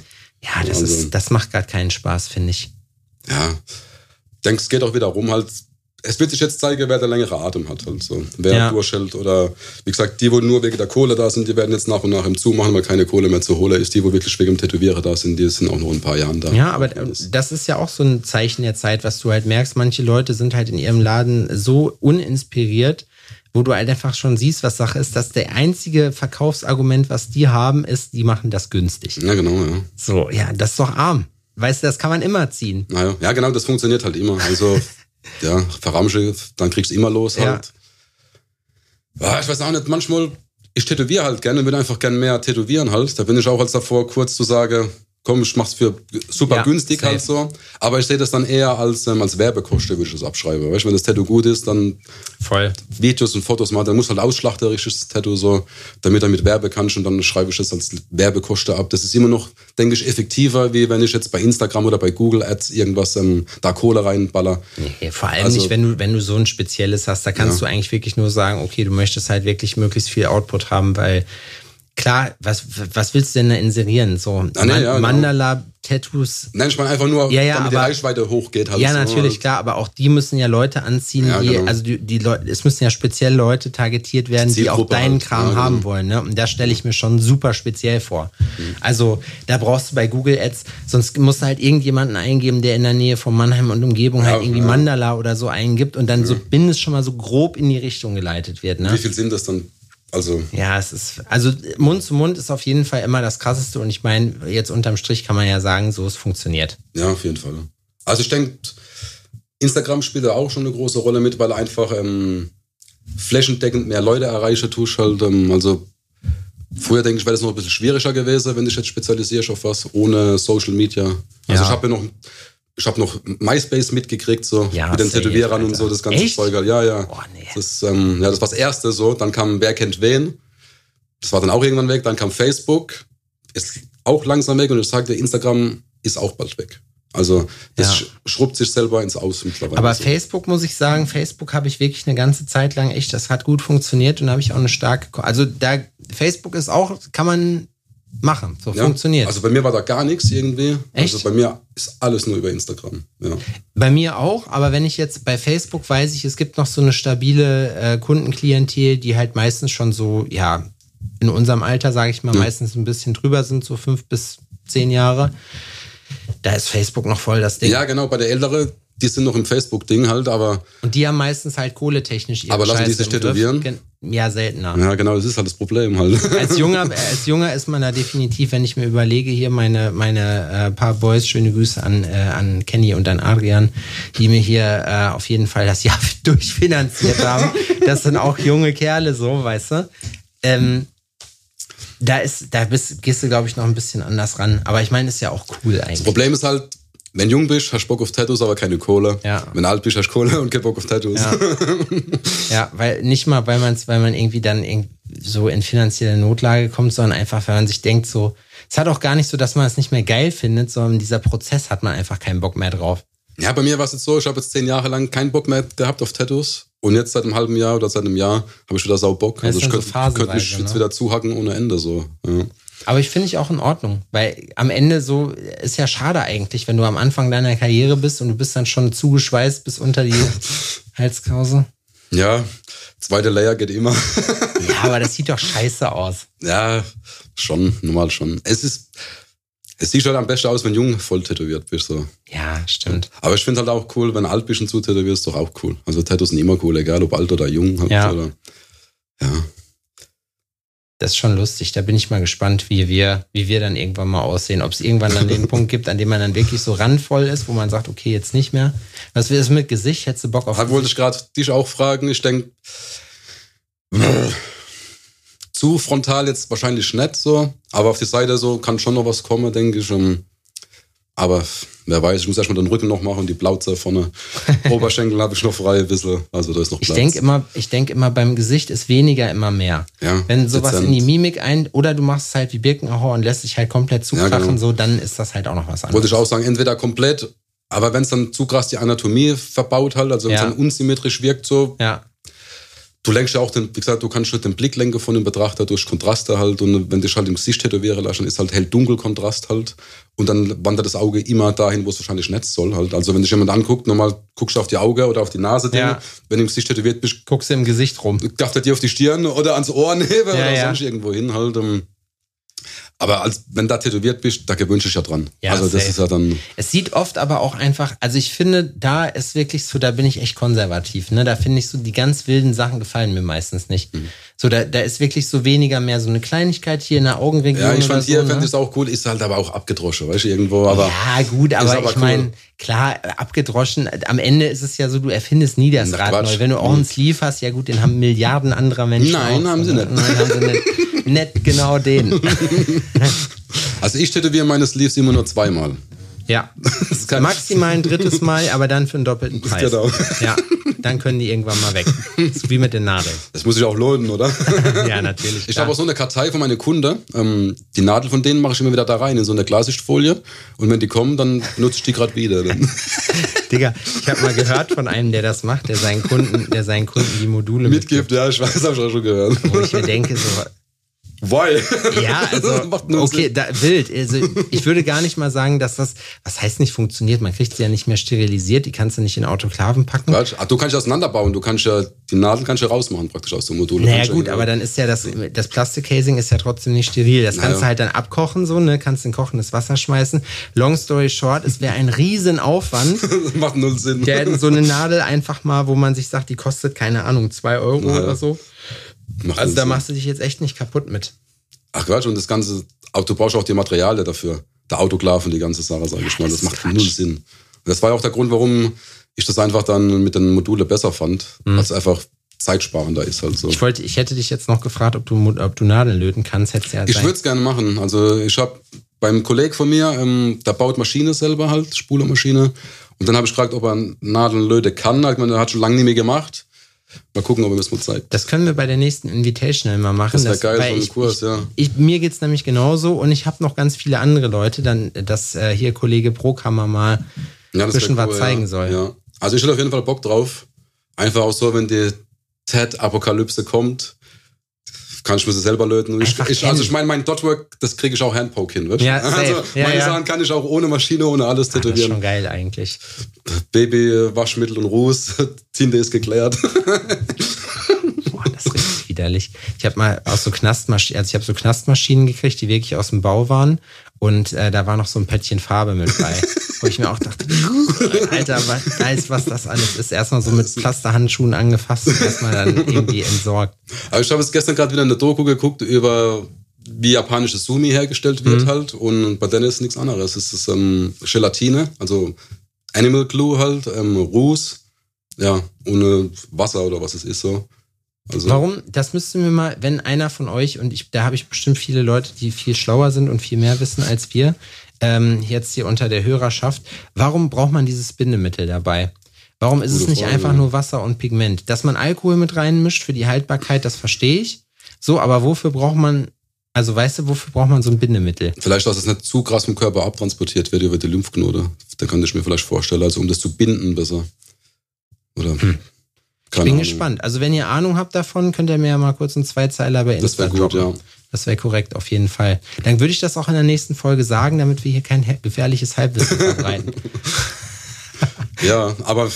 Ja, das, Also- ist, das macht gerade keinen Spaß, finde ich. Ja, denkst, es geht auch wieder rum halt. Es wird sich jetzt zeigen, wer der längere Atem hat halt so. Wer Ja. durchhält oder, wie gesagt, die, wo nur wegen der Kohle da sind, die werden jetzt nach und nach im Zumachen, weil keine Kohle mehr zu holen ist. Die, wo wirklich wegen dem Tätowierer da sind, die sind auch noch in ein paar Jahren da. Ja, aber das ist ja auch so ein Zeichen der Zeit, was du halt merkst. Manche Leute sind halt in ihrem Laden so uninspiriert, wo du halt einfach schon siehst, was Sache ist, dass der einzige Verkaufsargument, was die haben, ist, die machen das günstig. Ja, genau, ja. So, ja, das ist doch arm. Weißt du, das kann man immer ziehen. Naja, ja, genau, das funktioniert halt immer. Also, ja, Verramsche, dann kriegst du immer los Ja. halt. Ja. ich weiß auch nicht, manchmal, ich tätowiere halt gerne, würde einfach gerne mehr tätowieren halt. Da bin ich auch als davor kurz zu sagen, komm, ich mach's für super Ja, günstig safe. halt so. Aber ich sehe das dann eher als, ähm, als Werbekosten, würde ich das abschreiben. Weißt du, wenn das Tattoo gut ist, dann Voll. Videos und Fotos machen, dann muss halt ausschlachterisch Tattoo so, damit er mit Werbe kannst und dann schreibe ich das als Werbekosten ab. Das ist immer noch, denke ich, effektiver, wie wenn ich jetzt bei Instagram oder bei Google Ads irgendwas ähm, da Kohle reinballer. Nee, vor allem Also- nicht, wenn du, wenn du so ein spezielles hast. Da kannst du eigentlich wirklich nur sagen, okay, du möchtest halt wirklich möglichst viel Output haben, weil klar, was, was willst du denn da inserieren? So Ah, nee, ja, genau. Mandala-Tattoos. Nenn ich mal einfach nur, Ja, ja, damit die aber- Reichweite hochgeht. Halt Ja, so. natürlich, klar, aber auch die müssen ja Leute anziehen, Ja, die, genau. also die, die Leute, es müssen ja speziell Leute targetiert werden, die auch deinen halt. Kram haben genau. wollen, ne? Und da stelle ich mir schon super speziell vor. Also, da brauchst du bei Google Ads, sonst musst du halt irgendjemanden eingeben, der in der Nähe von Mannheim und Umgebung halt irgendwie. Mandala oder so eingibt und dann so bindes schon mal so grob in die Richtung geleitet wird, Wie ne? viel sind das dann? Also, Ja, es ist, also Mund zu Mund ist auf jeden Fall immer das krasseste und ich meine, jetzt unterm Strich kann man ja sagen, so es funktioniert. ja, auf jeden Fall. Also ich denke, Instagram spielt da auch schon eine große Rolle mit, weil einfach ähm, flächendeckend mehr Leute erreichen tust halt. Ähm, also früher denke ich, wäre das noch ein bisschen schwieriger gewesen, wenn ich jetzt spezialisierst auf was, ohne Social Media. Also Ja. ich habe ja noch, ich habe noch MySpace mitgekriegt, so Ja, mit den Tätowierern und Alter. so, das ganze Echt? Zeug. halt. Ja, ja. Boah, nee. Das, ähm, ja, das war das erste so. Dann kam Wer kennt wen. Das war dann auch irgendwann weg. Dann kam Facebook. Ist auch langsam weg. Und ich sagte, Instagram ist auch bald weg. Also das Ja. sch schrubbt sich selber ins Aus mittlerweile. Aber. Facebook muss ich sagen, Facebook habe ich wirklich eine ganze Zeit lang echt, das hat gut funktioniert und da habe ich auch eine starke, also da, Facebook ist auch, kann man machen, so ja, funktioniert. Also bei mir war da gar nichts irgendwie. Echt? Also bei mir ist alles nur über Instagram. Ja. Bei mir auch, aber wenn ich jetzt bei Facebook weiß ich, es gibt noch so eine stabile äh, Kundenklientel, die halt meistens schon so, ja, in unserem Alter, sage ich mal, meistens ein bisschen drüber sind, so fünf bis zehn Jahre. Da ist Facebook noch voll das Ding. ja, genau. Bei der Ältere, die sind noch im Facebook-Ding halt, aber. Und die haben meistens halt kohletechnisch ihre Aber lassen die Scheiße sich im Griff. tätowieren? Ja, seltener. Ja, genau, das ist halt das Problem halt. Als junger, als junger ist man da definitiv, wenn ich mir überlege, hier meine, meine äh, paar Boys, schöne Grüße an, äh, an Kenny und an Adrian, die mir hier äh, auf jeden Fall das Jahr durchfinanziert haben. Das sind auch junge Kerle, so, weißt du. Ähm, da ist, da bist, gehst du, glaube ich, noch ein bisschen anders ran. Aber ich meine, ist ja auch cool Das eigentlich. Problem ist halt, wenn jung bist, hast du Bock auf Tattoos, aber keine Kohle. Ja. Wenn alt bist, hast du Kohle und keinen Bock auf Tattoos. Ja. ja, weil nicht mal, weil man weil man irgendwie dann irgend- so in finanzielle Notlage kommt, sondern einfach, weil man sich denkt, so, es hat auch gar nicht so, dass man es nicht mehr geil findet, sondern dieser Prozess hat man einfach keinen Bock mehr drauf. Ja, bei mir war es jetzt so, ich habe jetzt zehn Jahre lang keinen Bock mehr gehabt auf Tattoos. Und jetzt seit einem halben Jahr oder seit einem Jahr habe ich wieder sau Bock. Also ich dann so könnte könnt mich phasenweise, jetzt ne? wieder zuhacken ohne Ende so. Ja. Aber ich finde ich auch in Ordnung, weil am Ende so ist ja schade eigentlich, wenn du am Anfang deiner Karriere bist und du bist dann schon zugeschweißt bis unter die Halskrause. ja, zweite Layer geht immer. Ja, aber das sieht doch scheiße aus. ja, schon, normal schon. Es ist, es sieht halt am besten aus, wenn jung voll tätowiert bist. So. Ja, stimmt. Aber ich finde halt auch cool, wenn alt bist und zu tätowierst, doch auch cool. Also Tattoos sind immer cool, egal ob alt oder jung. Halt, Ja. Oder, ja. Das ist schon lustig. Da bin ich mal gespannt, wie wir, wie wir dann irgendwann mal aussehen. Ob es irgendwann dann den Punkt gibt, an dem man dann wirklich so randvoll ist, wo man sagt, okay, jetzt nicht mehr. Was wäre es mit Gesicht? Hättest du Bock auf Da wollte ich gerade dich auch fragen. Ich denke, zu frontal jetzt wahrscheinlich nicht so, aber auf die Seite so kann schon noch was kommen, denke ich. Ähm, Aber wer weiß, ich muss erstmal den Rücken noch machen, die Plauze vorne. Oberschenkel habe ich noch frei ein bisschen. Also da ist noch Ich Platz. denke immer, ich denke immer, beim Gesicht ist weniger immer mehr. Ja, Wenn sowas dezent. in die Mimik ein, oder du machst es halt wie Birkenauer und lässt dich halt komplett zukrachen, genau. so, dann ist das halt auch noch was anderes. Wollte ich auch sagen, entweder komplett, aber wenn es dann zu krass die Anatomie verbaut halt, also wenn es Ja. dann unsymmetrisch wirkt, so, Ja, du lenkst ja auch den, wie gesagt, du kannst schon den Blick lenken von dem Betrachter durch Kontraste halt und wenn dich halt im Gesicht tätowieren lässt, dann ist halt hell-dunkel Kontrast halt und dann wandert das Auge immer dahin, wo es wahrscheinlich nicht soll halt. Also wenn dich jemand anguckt, normal guckst du auf die Auge oder auf die Nase, Ja. wenn du im Gesicht tätowiert bist, guckst du im Gesicht rum. darf der dir auf die Stirn oder ans Ohr nehmen oder ja. sonst irgendwo hin halt. ähm. Aber als, wenn da tätowiert bist, da gewöhnst du dich ja dran. Ja, also das safe. ist ja dann, Es sieht oft aber auch einfach, also ich finde, da ist wirklich so, da bin ich echt konservativ, ne? Da finde ich so, die ganz wilden Sachen gefallen mir meistens nicht. Mhm. So, da, da ist wirklich so weniger mehr so eine Kleinigkeit hier in der Augenregion. ja, ich fand hier so, fände ne? ich es auch cool, ist halt aber auch abgedroschen, weißt du, irgendwo, aber. Ja, gut, aber, aber ich cool. meine, klar, abgedroschen, am Ende ist es ja so, du erfindest nie das Na, Rad Quatsch. neu. Wenn du auch einen Sleeve hast, ja gut, den haben Milliarden anderer Menschen. Nein, auch. haben sie nicht. Nein, haben sie nicht. Nicht genau den. Also ich tätowiere meine Sleeves immer nur zweimal. Ja. Maximal ein drittes Mal, aber dann für einen doppelten Preis. Genau. Ja, dann können die irgendwann mal weg. Wie mit den Nadeln. Das muss ich auch lohnen, oder? Ja, natürlich. Ich habe auch so eine Kartei von meinen Kunden. Ähm, die Nadel von denen mache ich immer wieder da rein in so eine Glassichtfolie. Und wenn die kommen, dann nutze ich die gerade wieder. Digga, ich habe mal gehört von einem, der das macht, der seinen Kunden, der seinen Kunden die Module Mitgibt, ja, ich weiß, habe ich auch schon gehört. Wo ich mir denke, so, Weil. Ja, also Macht nur okay, Sinn. da, wild. Also ich würde gar nicht mal sagen, dass das, was heißt nicht funktioniert. Man kriegt sie ja nicht mehr sterilisiert. Die kannst du nicht in Autoklaven packen. Quatsch. Ach, du kannst ja auseinanderbauen. Du kannst ja die Nadel kannst du rausmachen praktisch aus dem Modul. Du Naja kannst ja gut, aber dann ist ja das, das Plastikcasing ist ja trotzdem nicht steril. Das kannst Naja. du halt dann abkochen, so, ne? Kannst in kochendes Wasser schmeißen. Long story short, es wäre ein Riesenaufwand. Das macht null Sinn. Der so eine Nadel einfach mal, wo man sich sagt, die kostet, keine Ahnung, zwei Euro Naja. oder so. Macht Also da Sinn. machst du dich jetzt echt nicht kaputt mit. Ach Quatsch, und das Ganze, du brauchst auch die Materialien dafür. Der Autoklav und die ganze Sache, sag ich mal. das Das macht Quatsch. null Sinn. Und das war ja auch der Grund, warum ich das einfach dann mit den Modulen besser fand, weil es einfach zeitsparender ist halt so. Ich wollte, ich hätte dich jetzt noch gefragt, ob du, ob du Nadeln löten kannst. Hättest ja Ich würde es gerne machen. Also ich habe beim Kollegen von mir, ähm, der baut Maschine selber halt, Spulermaschine. Und dann habe ich gefragt, ob er Nadeln löten kann. Ich meine, er hat schon lange nicht mehr gemacht. Mal gucken, ob mir das mal zeigt. Das können wir bei der nächsten Invitational mal machen. Das wär geil, so ein ich, Kurs, ja. Ich, mir geht's nämlich genauso und ich habe noch ganz viele andere Leute, dann, dass äh, hier Kollege Brokammer mal Ja, ein bisschen was cool, zeigen ja. soll. Ja. Also ich hätte auf jeden Fall Bock drauf. Einfach auch so, wenn die TED-Apokalypse kommt, kann ich mir sie selber löten. Ich, ich, also ich meine, mein Dotwork, das kriege ich auch Handpoke hin. Du? Ja, safe. also Ja, meine ja. Sachen kann ich auch ohne Maschine, ohne alles Das ist tätowieren. schon geil eigentlich. Baby, Waschmittel und Ruß, Tinte ist geklärt. Boah, das ist richtig widerlich. Ich habe mal aus so Knastmaschinen, also ich habe so Knastmaschinen gekriegt, die wirklich aus dem Bau waren. Und äh, da war noch so ein Päckchen Farbe mit bei. wo ich mir auch dachte, Alter, was weiß, was das alles ist. Erstmal so mit Plasterhandschuhen angefasst und erstmal dann irgendwie entsorgt. Aber ich habe jetzt gestern gerade wieder eine Doku geguckt über wie japanisches Sumi hergestellt wird mhm. halt. Und bei denen ist nichts anderes. Es ist ähm, Gelatine, also Animal Glue halt, ähm, Ruß, ja, ohne Wasser oder was es ist so. Also Warum? Das müssten wir mal, wenn einer von euch, und ich, da habe ich bestimmt viele Leute, die viel schlauer sind und viel mehr wissen als wir, ähm, jetzt hier unter der Hörerschaft, warum braucht man dieses Bindemittel dabei? Warum ist Gute es nicht Frage. einfach nur Wasser und Pigment? Dass man Alkohol mit reinmischt für die Haltbarkeit, das verstehe ich. So, aber wofür braucht man, also weißt du, wofür braucht man so ein Bindemittel? Vielleicht, dass es nicht zu krass vom Körper abtransportiert wird über die Lymphknote. Da kann ich mir vielleicht vorstellen, also um das zu binden besser. Oder hm. Ich bin Ahnung. gespannt. Also wenn ihr Ahnung habt davon, könnt ihr mir ja mal kurz einen Zweizeiler bei Insta Das wäre gut, ja. Das wäre korrekt, auf jeden Fall. Dann würde ich das auch in der nächsten Folge sagen, damit wir hier kein gefährliches Halbwissen verbreiten. ja, aber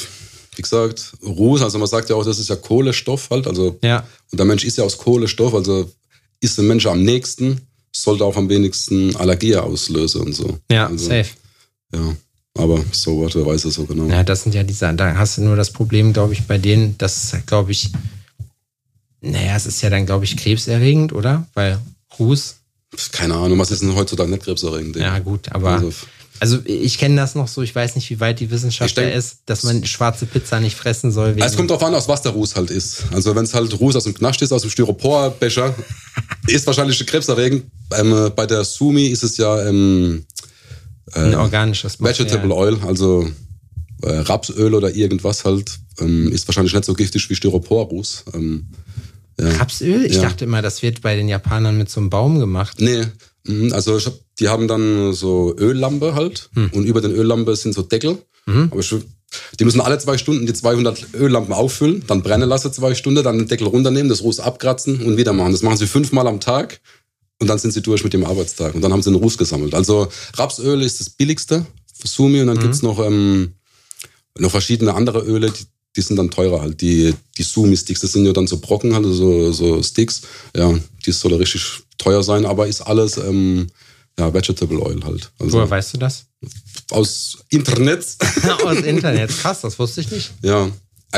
wie gesagt, Ruß, also man sagt ja auch, das ist ja Kohlestoff halt, also ja. und der Mensch ist ja aus Kohlestoff, also ist der Mensch am nächsten, sollte auch am wenigsten Allergie auslösen und so. Ja, also, safe. Ja. Aber so what, wer weiß es so genau. Ja, das sind ja diese, da hast du nur das Problem, glaube ich, bei denen, das glaube ich, naja, es ist ja dann, glaube ich, krebserregend, oder? Weil Ruß. Keine Ahnung, was ist denn heutzutage nicht krebserregend? Ja, gut, aber. Also, also ich kenne das noch so, ich weiß nicht, wie weit die Wissenschaft da ist, dass man schwarze Pizza nicht fressen soll. es kommt darauf an, aus was der Ruß halt ist. Also wenn es halt Ruß aus dem Knast ist, aus dem Styroporbecher, ist wahrscheinlich krebserregend. Ähm, bei der Sumi ist es ja ähm, äh, ein organisches Vegetable Oil, also äh, Rapsöl oder irgendwas halt, ähm, ist wahrscheinlich nicht so giftig wie Styroporruß. Ähm, ja. Rapsöl? Ich ja. dachte immer, das wird bei den Japanern mit so einem Baum gemacht. Nee, mhm, also hab, die haben dann so Öllampe halt hm. und über den Öllampe sind so Deckel. Mhm. Aber ich, die müssen alle zwei Stunden die 200 Öllampen auffüllen, dann brennen lassen zwei Stunden, dann den Deckel runternehmen, das Ruß abkratzen und wieder machen. Das machen sie fünfmal am Tag und dann sind sie durch mit dem Arbeitstag und dann haben sie einen Ruß gesammelt. Also Rapsöl ist das billigste für Sumi und dann mhm. gibt's noch, ähm, noch verschiedene andere Öle, die, die sind dann teurer halt. Die, die Sumi-Sticks, das sind ja dann so Brocken, halt, so, so Sticks. Ja, die soll richtig teuer sein, aber ist alles ähm, ja, Vegetable Oil halt. Also, Woher weißt du das? Aus Internet. aus Internet, krass, das wusste ich nicht. Ja.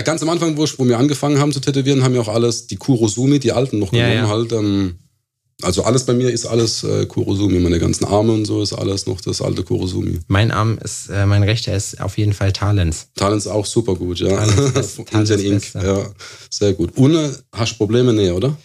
Ganz am Anfang, wo, wir angefangen haben zu tätowieren, haben wir auch alles, die Kurosumi, die alten noch genommen ja, ja. halt. Ähm, also alles bei mir ist alles äh, Kurosumi. Meine ganzen Arme und so ist alles noch das alte Kurosumi. Mein Arm ist, äh, mein rechter ist auf jeden Fall Talens. Talens auch super gut, ja. Talens, Talens Ink, ja. Sehr gut. Ohne hast du Probleme? Nee, oder?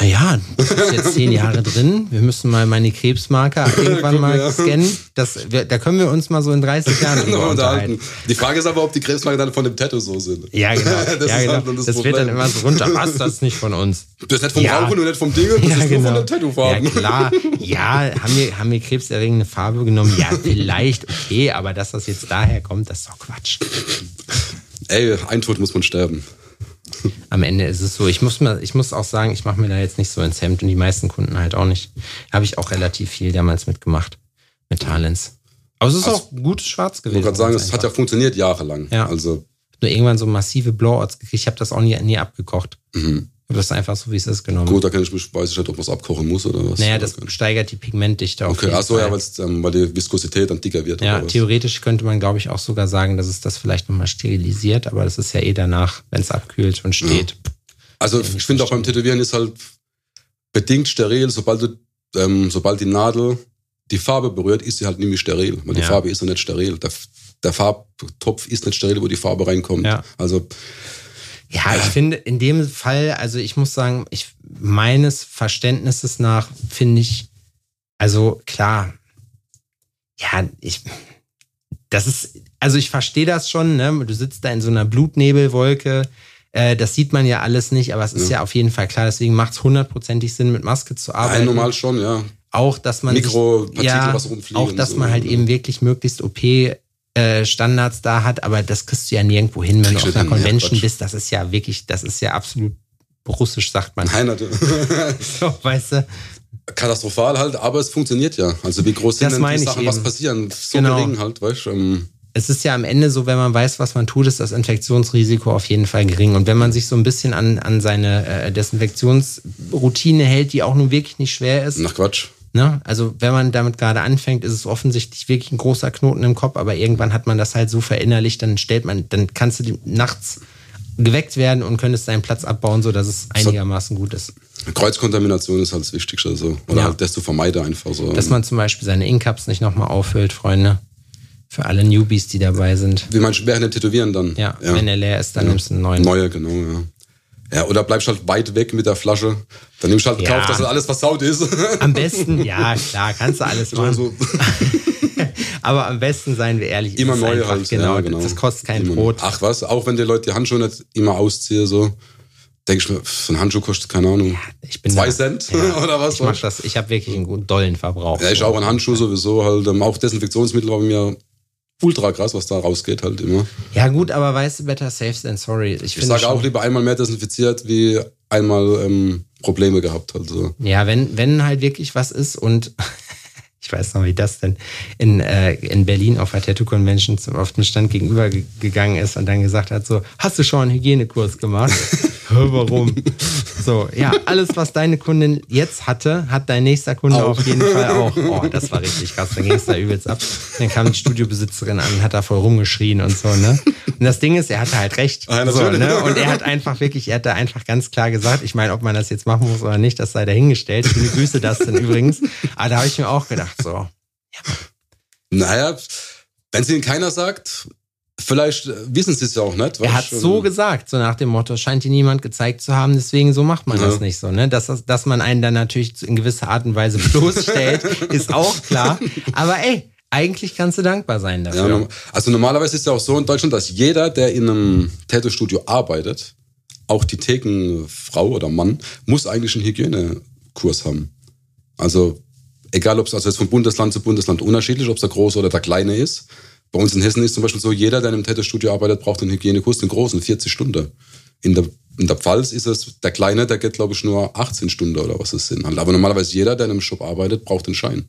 Naja, das ist jetzt zehn Jahre drin. Wir müssen mal meine Krebsmarker irgendwann mal scannen. Das, wir, da können wir uns mal so in 30 Jahren drüber unterhalten. Die Frage ist aber, ob die Krebsmarker dann von dem Tattoo so sind. Ja, genau. das, ja, genau. Halt das, das wird dann immer so runter. Was, das ist nicht von uns. Das ist nicht vom ja. Rauchen und nicht vom Ding, das ja, ist genau. nur von der Tattoo-Farbe. Ja, klar. Ja, haben wir, haben wir krebserregende Farbe genommen? Ja, vielleicht, okay, aber dass das jetzt daher kommt, das ist doch Quatsch. Ey, ein Tod muss man sterben am Ende ist es so. Ich muss, mir, ich muss auch sagen, ich mache mir da jetzt nicht so ins Hemd und die meisten Kunden halt auch nicht. Habe ich auch relativ viel damals mitgemacht. Mit Talents. Aber es ist also, auch gutes Schwarz gewesen. Ich wollte gerade sagen, es hat ja funktioniert jahrelang. Ja. Also. Nur irgendwann so massive Blowouts gekriegt. Ich habe das auch nie, nie abgekocht. Mhm. Das einfach so, wie es ist, genommen. Gut, da kann ich mich, weiß ich nicht, ob man es abkochen muss oder was. Naja, das steigert die Pigmentdichte auf Okay, achso, ja, ähm, weil die Viskosität dann dicker wird. Ja, theoretisch könnte man, glaube ich, auch sogar sagen, dass es das vielleicht nochmal sterilisiert, aber das ist ja eh danach, wenn es abkühlt und steht. Ja. Also ich finde auch beim Tätowieren ist halt bedingt steril, sobald du, ähm, sobald die Nadel die Farbe berührt, ist sie halt nämlich steril. Weil die ja. Farbe ist ja nicht steril. Der, der Farbtopf ist nicht steril, wo die Farbe reinkommt. Ja. Also ja, ich finde in dem Fall, also ich muss sagen, ich meines Verständnisses nach finde ich, also klar, ja, ich, das ist, also ich verstehe das schon, ne? Du sitzt da in so einer Blutnebelwolke, äh, das sieht man ja alles nicht, aber es ist ja, ja auf jeden Fall klar, deswegen macht es hundertprozentig Sinn, mit Maske zu arbeiten. Ja, normal schon, ja. Auch, dass man Mikropartikel, ja, was rumfliegen. Auch, dass man halt eben wirklich möglichst OP äh, Standards da hat, aber das kriegst du ja nirgendwo hin, wenn du auf einer Convention ja, bist. Das ist ja wirklich, das ist ja absolut russisch, sagt man. Nein, natürlich. so, weißt du. Katastrophal halt, aber es funktioniert ja. Also wie groß sind denn die Sachen, was passieren? So genau. gering halt, weißt du. Ähm es ist ja am Ende so, wenn man weiß, was man tut, ist das Infektionsrisiko auf jeden Fall gering. Und wenn man sich so ein bisschen an, an seine äh, Desinfektionsroutine hält, die auch nun wirklich nicht schwer ist. Nach Quatsch. Ne? Also wenn man damit gerade anfängt, ist es offensichtlich wirklich ein großer Knoten im Kopf, aber irgendwann hat man das halt so verinnerlicht, dann stellt man, dann kannst du nachts geweckt werden und könntest deinen Platz abbauen, sodass es einigermaßen gut ist. Kreuzkontamination ist halt das Wichtigste. So. Oder Ja. halt das zu vermeiden einfach so. Dass man zum Beispiel seine Incaps nicht nochmal auffüllt, Freunde. Für alle Newbies, die dabei sind. Wie manche während der Tätowieren dann. Ja, wenn er leer ist, dann nimmst du einen neuen. Neue, genau, ja. Ja, oder bleibst halt weit weg mit der Flasche. Dann nimmst du halt Ja. Kauf, dass das alles versaut ist. Am besten, ja, klar, kannst du alles machen. so. Aber am besten, seien wir ehrlich, Immer es neue einfach, halt. Genau, ja, genau. das kostet kein immer. Brot. Ach was, auch wenn die Leute die Handschuhe nicht immer ausziehen, so, denke ich mir, so ein Handschuh kostet, keine Ahnung, Ich bin zwei da- Cent Ja, oder was? Ich mach das, ich habe wirklich einen guten dollen Verbrauch. Ja, ich auch ein Handschuh sowieso halt. ähm, Auch Desinfektionsmittel war bei mir ultra krass, was da rausgeht halt immer. Ja, gut, aber weißt du, better safe than sorry. Ich, Ich sage auch lieber einmal mehr desinfiziert, wie einmal ähm, Probleme gehabt halt so. Ja, wenn, wenn halt wirklich was ist und ich weiß noch, wie das denn in, äh, in Berlin auf der Tattoo Convention zum- auf dem Stand gegenüber ge- gegangen ist und dann gesagt hat: so, hast du schon einen Hygienekurs gemacht? Hä, Warum? So, ja, alles, was deine Kundin jetzt hatte, hat dein nächster Kunde Auch. auf jeden Fall auch. Oh, das war richtig krass. Dann ging es da übelst ab. Dann kam die Studiobesitzerin an und hat da voll rumgeschrien und so, ne? Und das Ding ist, er hatte halt recht. Ah, ja, so, ne? Und er hat einfach wirklich, er hat da einfach ganz klar gesagt, ich meine, ob man das jetzt machen muss oder nicht, das sei dahingestellt. Viele Grüße das denn übrigens. Aber da habe ich mir auch gedacht, so, Naja, wenn es ihnen keiner sagt, vielleicht äh, wissen sie es ja auch nicht. er hat so gesagt, so nach dem Motto, scheint dir niemand gezeigt zu haben, deswegen so macht man Ja. das nicht so, ne? Dass, das- dass man einen dann natürlich in gewisser Art und Weise bloßstellt, ist auch klar. Aber ey, eigentlich kannst du dankbar sein Ja, dafür. norm- also normalerweise ist es ja auch so in Deutschland, dass jeder, der in einem Tattoo-Studio arbeitet, auch die Thekenfrau oder Mann, muss eigentlich einen Hygienekurs haben. Also egal, ob es also jetzt von Bundesland zu Bundesland unterschiedlich, ob es der große oder der kleine ist. Bei uns in Hessen ist zum Beispiel so, jeder, der in einem Tattoo-Studio arbeitet, braucht einen Hygienekurs, den großen, 40 Stunden. In der, in der Pfalz ist es, der kleine, der geht, glaube ich, nur 18 Stunden oder was es sind. Aber normalerweise jeder, der in einem Shop arbeitet, braucht den Schein.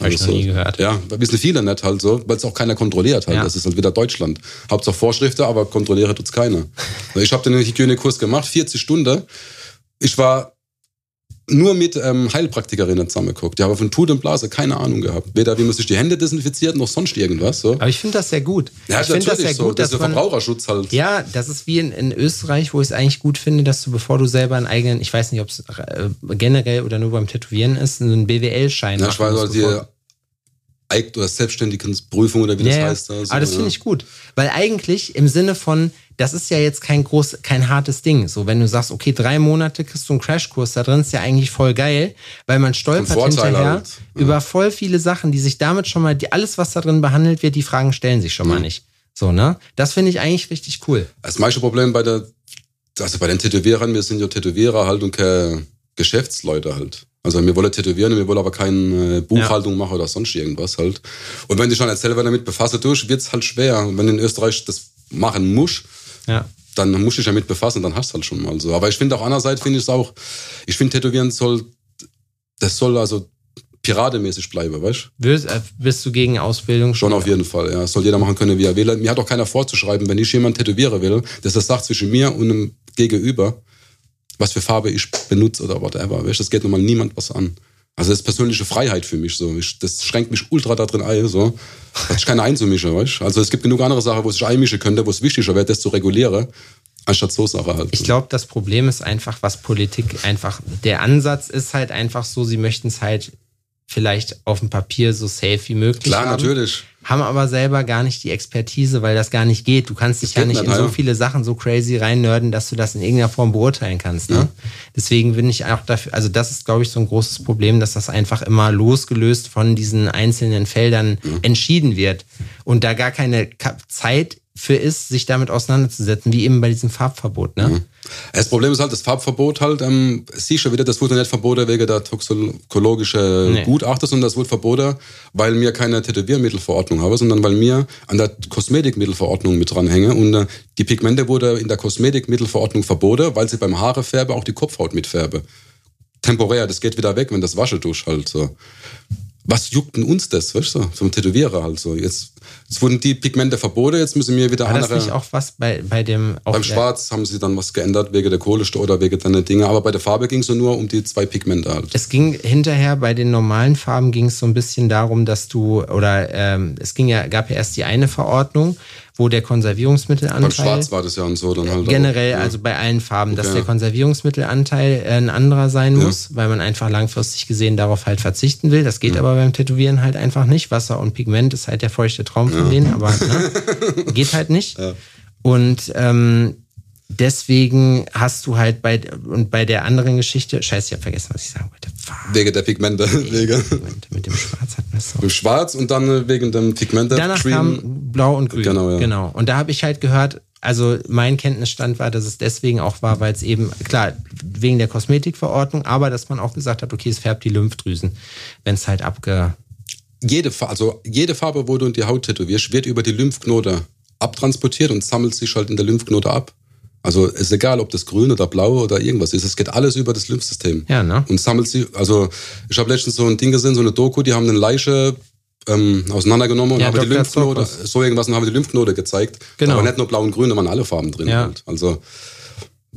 Hab ich noch nie gehört. Ja, wissen viele nicht halt so, weil es auch keiner kontrolliert halt. Ja. Das ist halt wieder Deutschland. Hauptsache Vorschriften, aber kontrollieren tut's keiner. Ich habe den Hygienekurs gemacht, 40 Stunden. Ich war nur mit ähm, Heilpraktikerinnen zusammengeguckt. Die haben von Tut und Blase keine Ahnung gehabt. Weder wie man sich die Hände desinfiziert, noch sonst irgendwas. So. Aber ich finde das sehr gut. Ja, ich finde das sehr so. gut, das dass ist der Verbraucherschutz halt. Ja, das ist wie in, in Österreich, wo ich es eigentlich gut finde, dass du, bevor du selber einen eigenen, ich weiß nicht, ob es äh, generell oder nur beim Tätowieren ist, einen BWL-Schein Ja, ich weiß, also die Eig- oder Selbstständigenprüfung oder wie das Ja, ja. heißt. Also, Aber das finde ich gut. Weil eigentlich im Sinne von, das ist ja jetzt kein groß, kein hartes Ding. So, wenn du sagst, okay, drei Monate kriegst du einen Crashkurs da drin, ist ja eigentlich voll geil, weil man stolpert hinterher halt, ja. über voll viele Sachen, die sich damit schon mal, die, alles, was da drin behandelt wird, die Fragen stellen sich schon mal nicht. So, ne? Das finde ich eigentlich richtig cool. Das meiste Problem bei der, also bei den Tätowierern, wir sind ja Tätowierer halt und keine Geschäftsleute halt. Also wir wollen tätowieren, wir wollen aber keine äh, Buchhaltung machen oder sonst irgendwas halt. Und wenn du schon als selber damit befassen tust, wird's halt schwer. Und wenn du in Österreich das machen musst, Ja. dann musst du dich damit befassen, dann hast du halt schon mal so. Aber ich finde auch andererseits finde ich es auch, ich finde Tätowieren soll, das soll also piratemäßig bleiben, weißt du? Bist, äh, bist du gegen Ausbildung? Schon auf jeden Fall, ja. Soll jeder machen können, wie er will. Mir hat auch keiner vorzuschreiben, wenn ich jemand tätowieren will, dass das sagt zwischen mir und einem Gegenüber, was für Farbe ich benutze oder whatever. Weißt, du, das geht nochmal niemand was an. Also das ist persönliche Freiheit für mich. So. Ich, das schränkt mich ultra da drin ein. So. Da hat ich keine einzumischen, weißt? Also es gibt genug andere Sachen, wo ich einmischen könnte, wo es wichtiger wäre, das zu regulieren, anstatt so Sachen halt. Ich glaube, das Problem ist einfach, was Politik einfach, der Ansatz ist halt einfach so, sie möchten es halt vielleicht auf dem Papier so safe wie möglich Klar, haben. natürlich. Haben aber selber gar nicht die Expertise, weil das gar nicht geht. Du kannst dich ja nicht in so ja. viele Sachen so crazy reinnörden, dass du das in irgendeiner Form beurteilen kannst. Ne? Deswegen bin ich auch dafür, also das ist, glaube ich, so ein großes Problem, dass das einfach immer losgelöst von diesen einzelnen Feldern entschieden wird und da gar keine Zeit für ist, sich damit auseinanderzusetzen, wie eben bei diesem Farbverbot. Ne? Das Problem ist halt, das Farbverbot halt, ähm, siehst du wieder, das wurde nicht verboten wegen der toxikologischen Nee. Gutachter, sondern das wurde verboten, weil wir keine Tätowiermittelverordnung haben, sondern weil wir an der Kosmetikmittelverordnung mit dranhängen und äh, die Pigmente wurde in der Kosmetikmittelverordnung verboten, weil sie beim Haarefärbe auch die Kopfhaut mitfärbe. Temporär, das geht wieder weg, wenn das Wasche durch halt so. was juckt denn uns das, weißt du, vom Tätowierer halt so. Jetzt, jetzt wurden die Pigmente verboten, jetzt müssen wir wieder War das andere. nicht auch was bei, bei dem... Auch beim Schwarz haben sie dann was geändert wegen der Kohlesteuer oder wegen deiner Dinge, aber bei der Farbe ging es nur um die zwei Pigmente halt. Es ging hinterher bei den normalen Farben ging es so ein bisschen darum, dass du oder ähm, es ging ja gab ja erst die eine Verordnung, wo der Konservierungsmittelanteil Beim Schwarz war das ja und so dann halt. generell, auch, ja. also bei allen Farben, dass Okay. der Konservierungsmittelanteil äh, ein anderer sein Ja. muss, weil man einfach langfristig gesehen darauf halt verzichten will. Das geht Mhm. aber beim Tätowieren halt einfach nicht. Wasser und Pigment ist halt der feuchte Traum von denen, aber ne, geht halt nicht. Und ähm, deswegen hast du halt bei und bei der anderen Geschichte, scheiße, ich habe vergessen, was ich sagen wollte. Fuck. Wegen der Pigmente. Wegen Mit, dem Schwarz hat man es so. Schwarz und dann äh, wegen dem Pigmente. Danach Cream. kam Blau und Grün. Genau, ja. genau. Und da habe ich halt gehört, also mein Kenntnisstand war, dass es deswegen auch war, weil es eben, klar, wegen der Kosmetikverordnung, aber dass man auch gesagt hat, okay, es färbt die Lymphdrüsen, wenn es halt abge... jede, also jede Farbe, wo du in die Haut tätowierst, wird über die Lymphknote abtransportiert und sammelt sich halt in der Lymphknote ab. Also ist egal, ob das grün oder blau oder irgendwas ist, es geht alles über das Lymphsystem. Ja, ne? Und sammelt sich, also ich habe letztens so ein Ding gesehen, so eine Doku, die haben eine Leiche ähm, auseinandergenommen und Ja, haben die Dr. Lymphknote, Zopos. so irgendwas und haben die Lymphknote gezeigt. Genau. Aber nicht nur blau und grün, da waren alle Farben drin Ja. halt. Also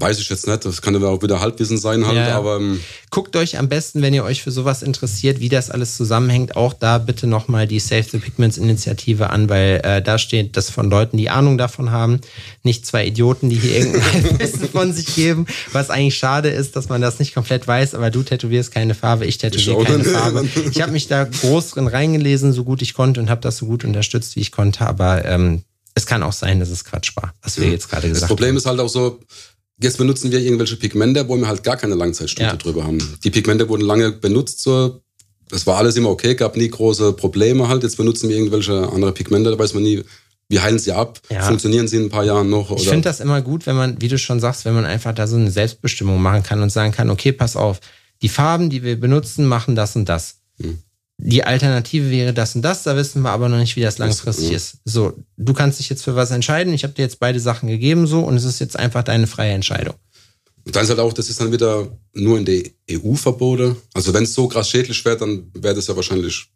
weiß ich jetzt nicht, das kann aber auch wieder Halbwissen sein halt, Ja, ja. aber ähm, Guckt euch am besten, wenn ihr euch für sowas interessiert, wie das alles zusammenhängt, auch da bitte nochmal die Save the Pigments Initiative an, weil äh, da steht das von Leuten, die Ahnung davon haben, nicht zwei Idioten, die hier irgendein Wissen von sich geben, was eigentlich schade ist, dass man das nicht komplett weiß, aber du tätowierst keine Farbe, ich tätowiere keine. Farbe. Ich habe mich da groß drin reingelesen, so gut ich konnte und habe das so gut unterstützt, wie ich konnte, aber ähm, es kann auch sein, dass es Quatsch war, was wir jetzt gerade Das gesagt Problem haben. ist halt auch so, jetzt benutzen wir irgendwelche Pigmente, wo wir halt gar keine Langzeitstudie Ja. drüber haben. Die Pigmente wurden lange benutzt, so, das war alles immer okay, gab nie große Probleme halt. Jetzt benutzen wir irgendwelche andere Pigmente, da weiß man nie, wie heilen sie ab, Ja. funktionieren sie in ein paar Jahren noch Ich oder finde das immer gut, wenn man, wie du schon sagst, wenn man einfach da so eine Selbstbestimmung machen kann und sagen kann, okay, pass auf, die Farben, die wir benutzen, machen das und das. Hm. Die Alternative wäre das und das, da wissen wir aber noch nicht, wie das langfristig ja. ist. So, du kannst dich jetzt für was entscheiden. Ich habe dir jetzt beide Sachen gegeben, so, und es ist jetzt einfach deine freie Entscheidung. Und dann ist halt auch, das ist dann wieder nur in der EU verboten. Also wenn es so krass schädlich wäre, dann wäre das ja wahrscheinlich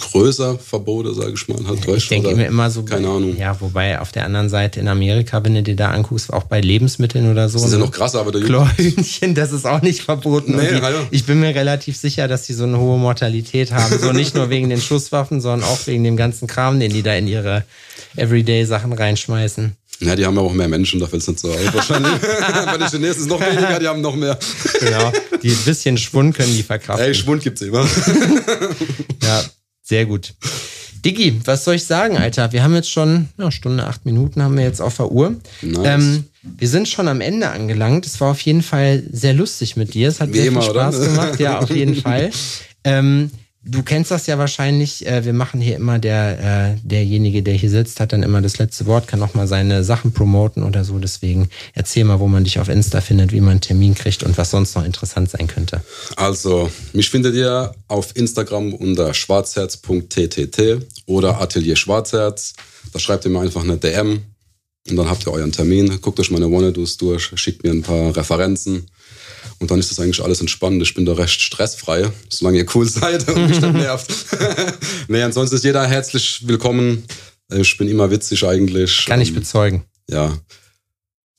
größer Verbote, sage ich mal. Halt, Ich weißt, denke mir immer so, Keine Ahnung. ja, wobei auf der anderen Seite in Amerika, wenn du dir da anguckst, auch bei Lebensmitteln oder so, Das ist ja noch krasser, aber der Chlorhühnchen, das ist auch nicht verboten. Nee, die, ja. Ich bin mir relativ sicher, dass die so eine hohe Mortalität haben. So nicht nur wegen den Schusswaffen, sondern auch wegen dem ganzen Kram, den die da in ihre Everyday-Sachen reinschmeißen. Ja, die haben ja auch mehr Menschen, da fällt es nicht so. Wahrscheinlich. Bei den Chinesen ist noch weniger, die haben noch mehr. Genau. Die ein bisschen Schwund können die verkraften. Ey, Schwund gibt's immer. Ja, sehr gut. Diggi, was soll ich sagen, Alter? Wir haben jetzt schon eine Stunde, acht Minuten haben wir jetzt auf der Uhr. Nice. Ähm, wir sind schon am Ende angelangt. Es war auf jeden Fall sehr lustig mit dir. Es hat Wie sehr immer, viel Spaß oder? gemacht. Ja, auf jeden Fall. Ähm, du kennst das ja wahrscheinlich. Äh, wir machen hier immer der, äh, derjenige, der hier sitzt, hat dann immer das letzte Wort, kann auch mal seine Sachen promoten oder so. Deswegen erzähl mal, wo man dich auf Insta findet, wie man einen Termin kriegt und was sonst noch interessant sein könnte. Also, mich findet ihr auf Instagram unter schwarzherz.ttt oder Atelier Schwarzherz. Da schreibt ihr mir einfach eine DM und dann habt ihr euren Termin. Guckt euch meine One-Dos durch, schickt mir ein paar Referenzen und dann ist das eigentlich alles entspannt. Ich bin da recht stressfrei, solange ihr cool seid und mich nicht nervt. nee, ansonsten ist jeder herzlich willkommen. Ich bin immer witzig eigentlich. Kann ich Ähm, bezeugen. ja.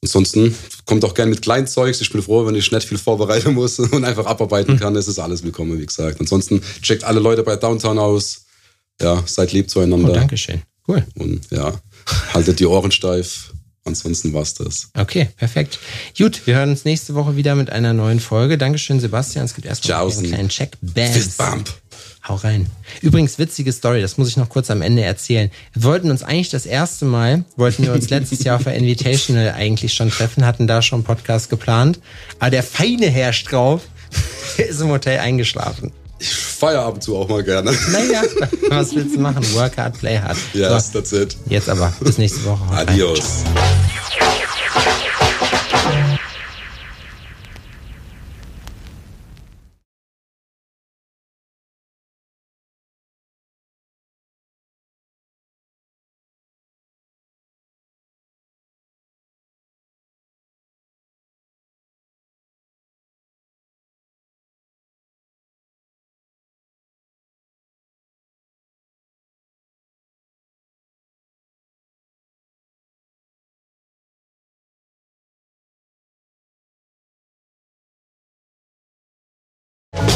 Ansonsten kommt auch gerne mit Kleinzeugs. Ich bin froh, wenn ich nicht viel vorbereiten muss und einfach abarbeiten kann. Es ist alles willkommen, wie gesagt. Ansonsten checkt alle Leute bei Downtown aus. Ja, seid lieb Oh, zueinander. Dankeschön. Cool. und ja, haltet die Ohren steif. Ansonsten war's das. Okay, perfekt. Gut, wir hören uns nächste Woche wieder mit einer neuen Folge. Dankeschön, Sebastian. Es gibt erstmal einen kleinen Check. Fistbump. Hau rein. Übrigens, witzige Story, das muss ich noch kurz am Ende erzählen. Wir wollten uns eigentlich das erste Mal, wollten wir uns letztes Jahr auf der Invitational eigentlich schon treffen, hatten da schon einen Podcast geplant. Aber der feine herrscht drauf, ist im Hotel eingeschlafen. Ich feier ab und zu auch mal gerne. Naja, was willst du machen? Work hard, play hard. Yes, So, that's it. jetzt aber. Bis nächste Woche. Haut rein.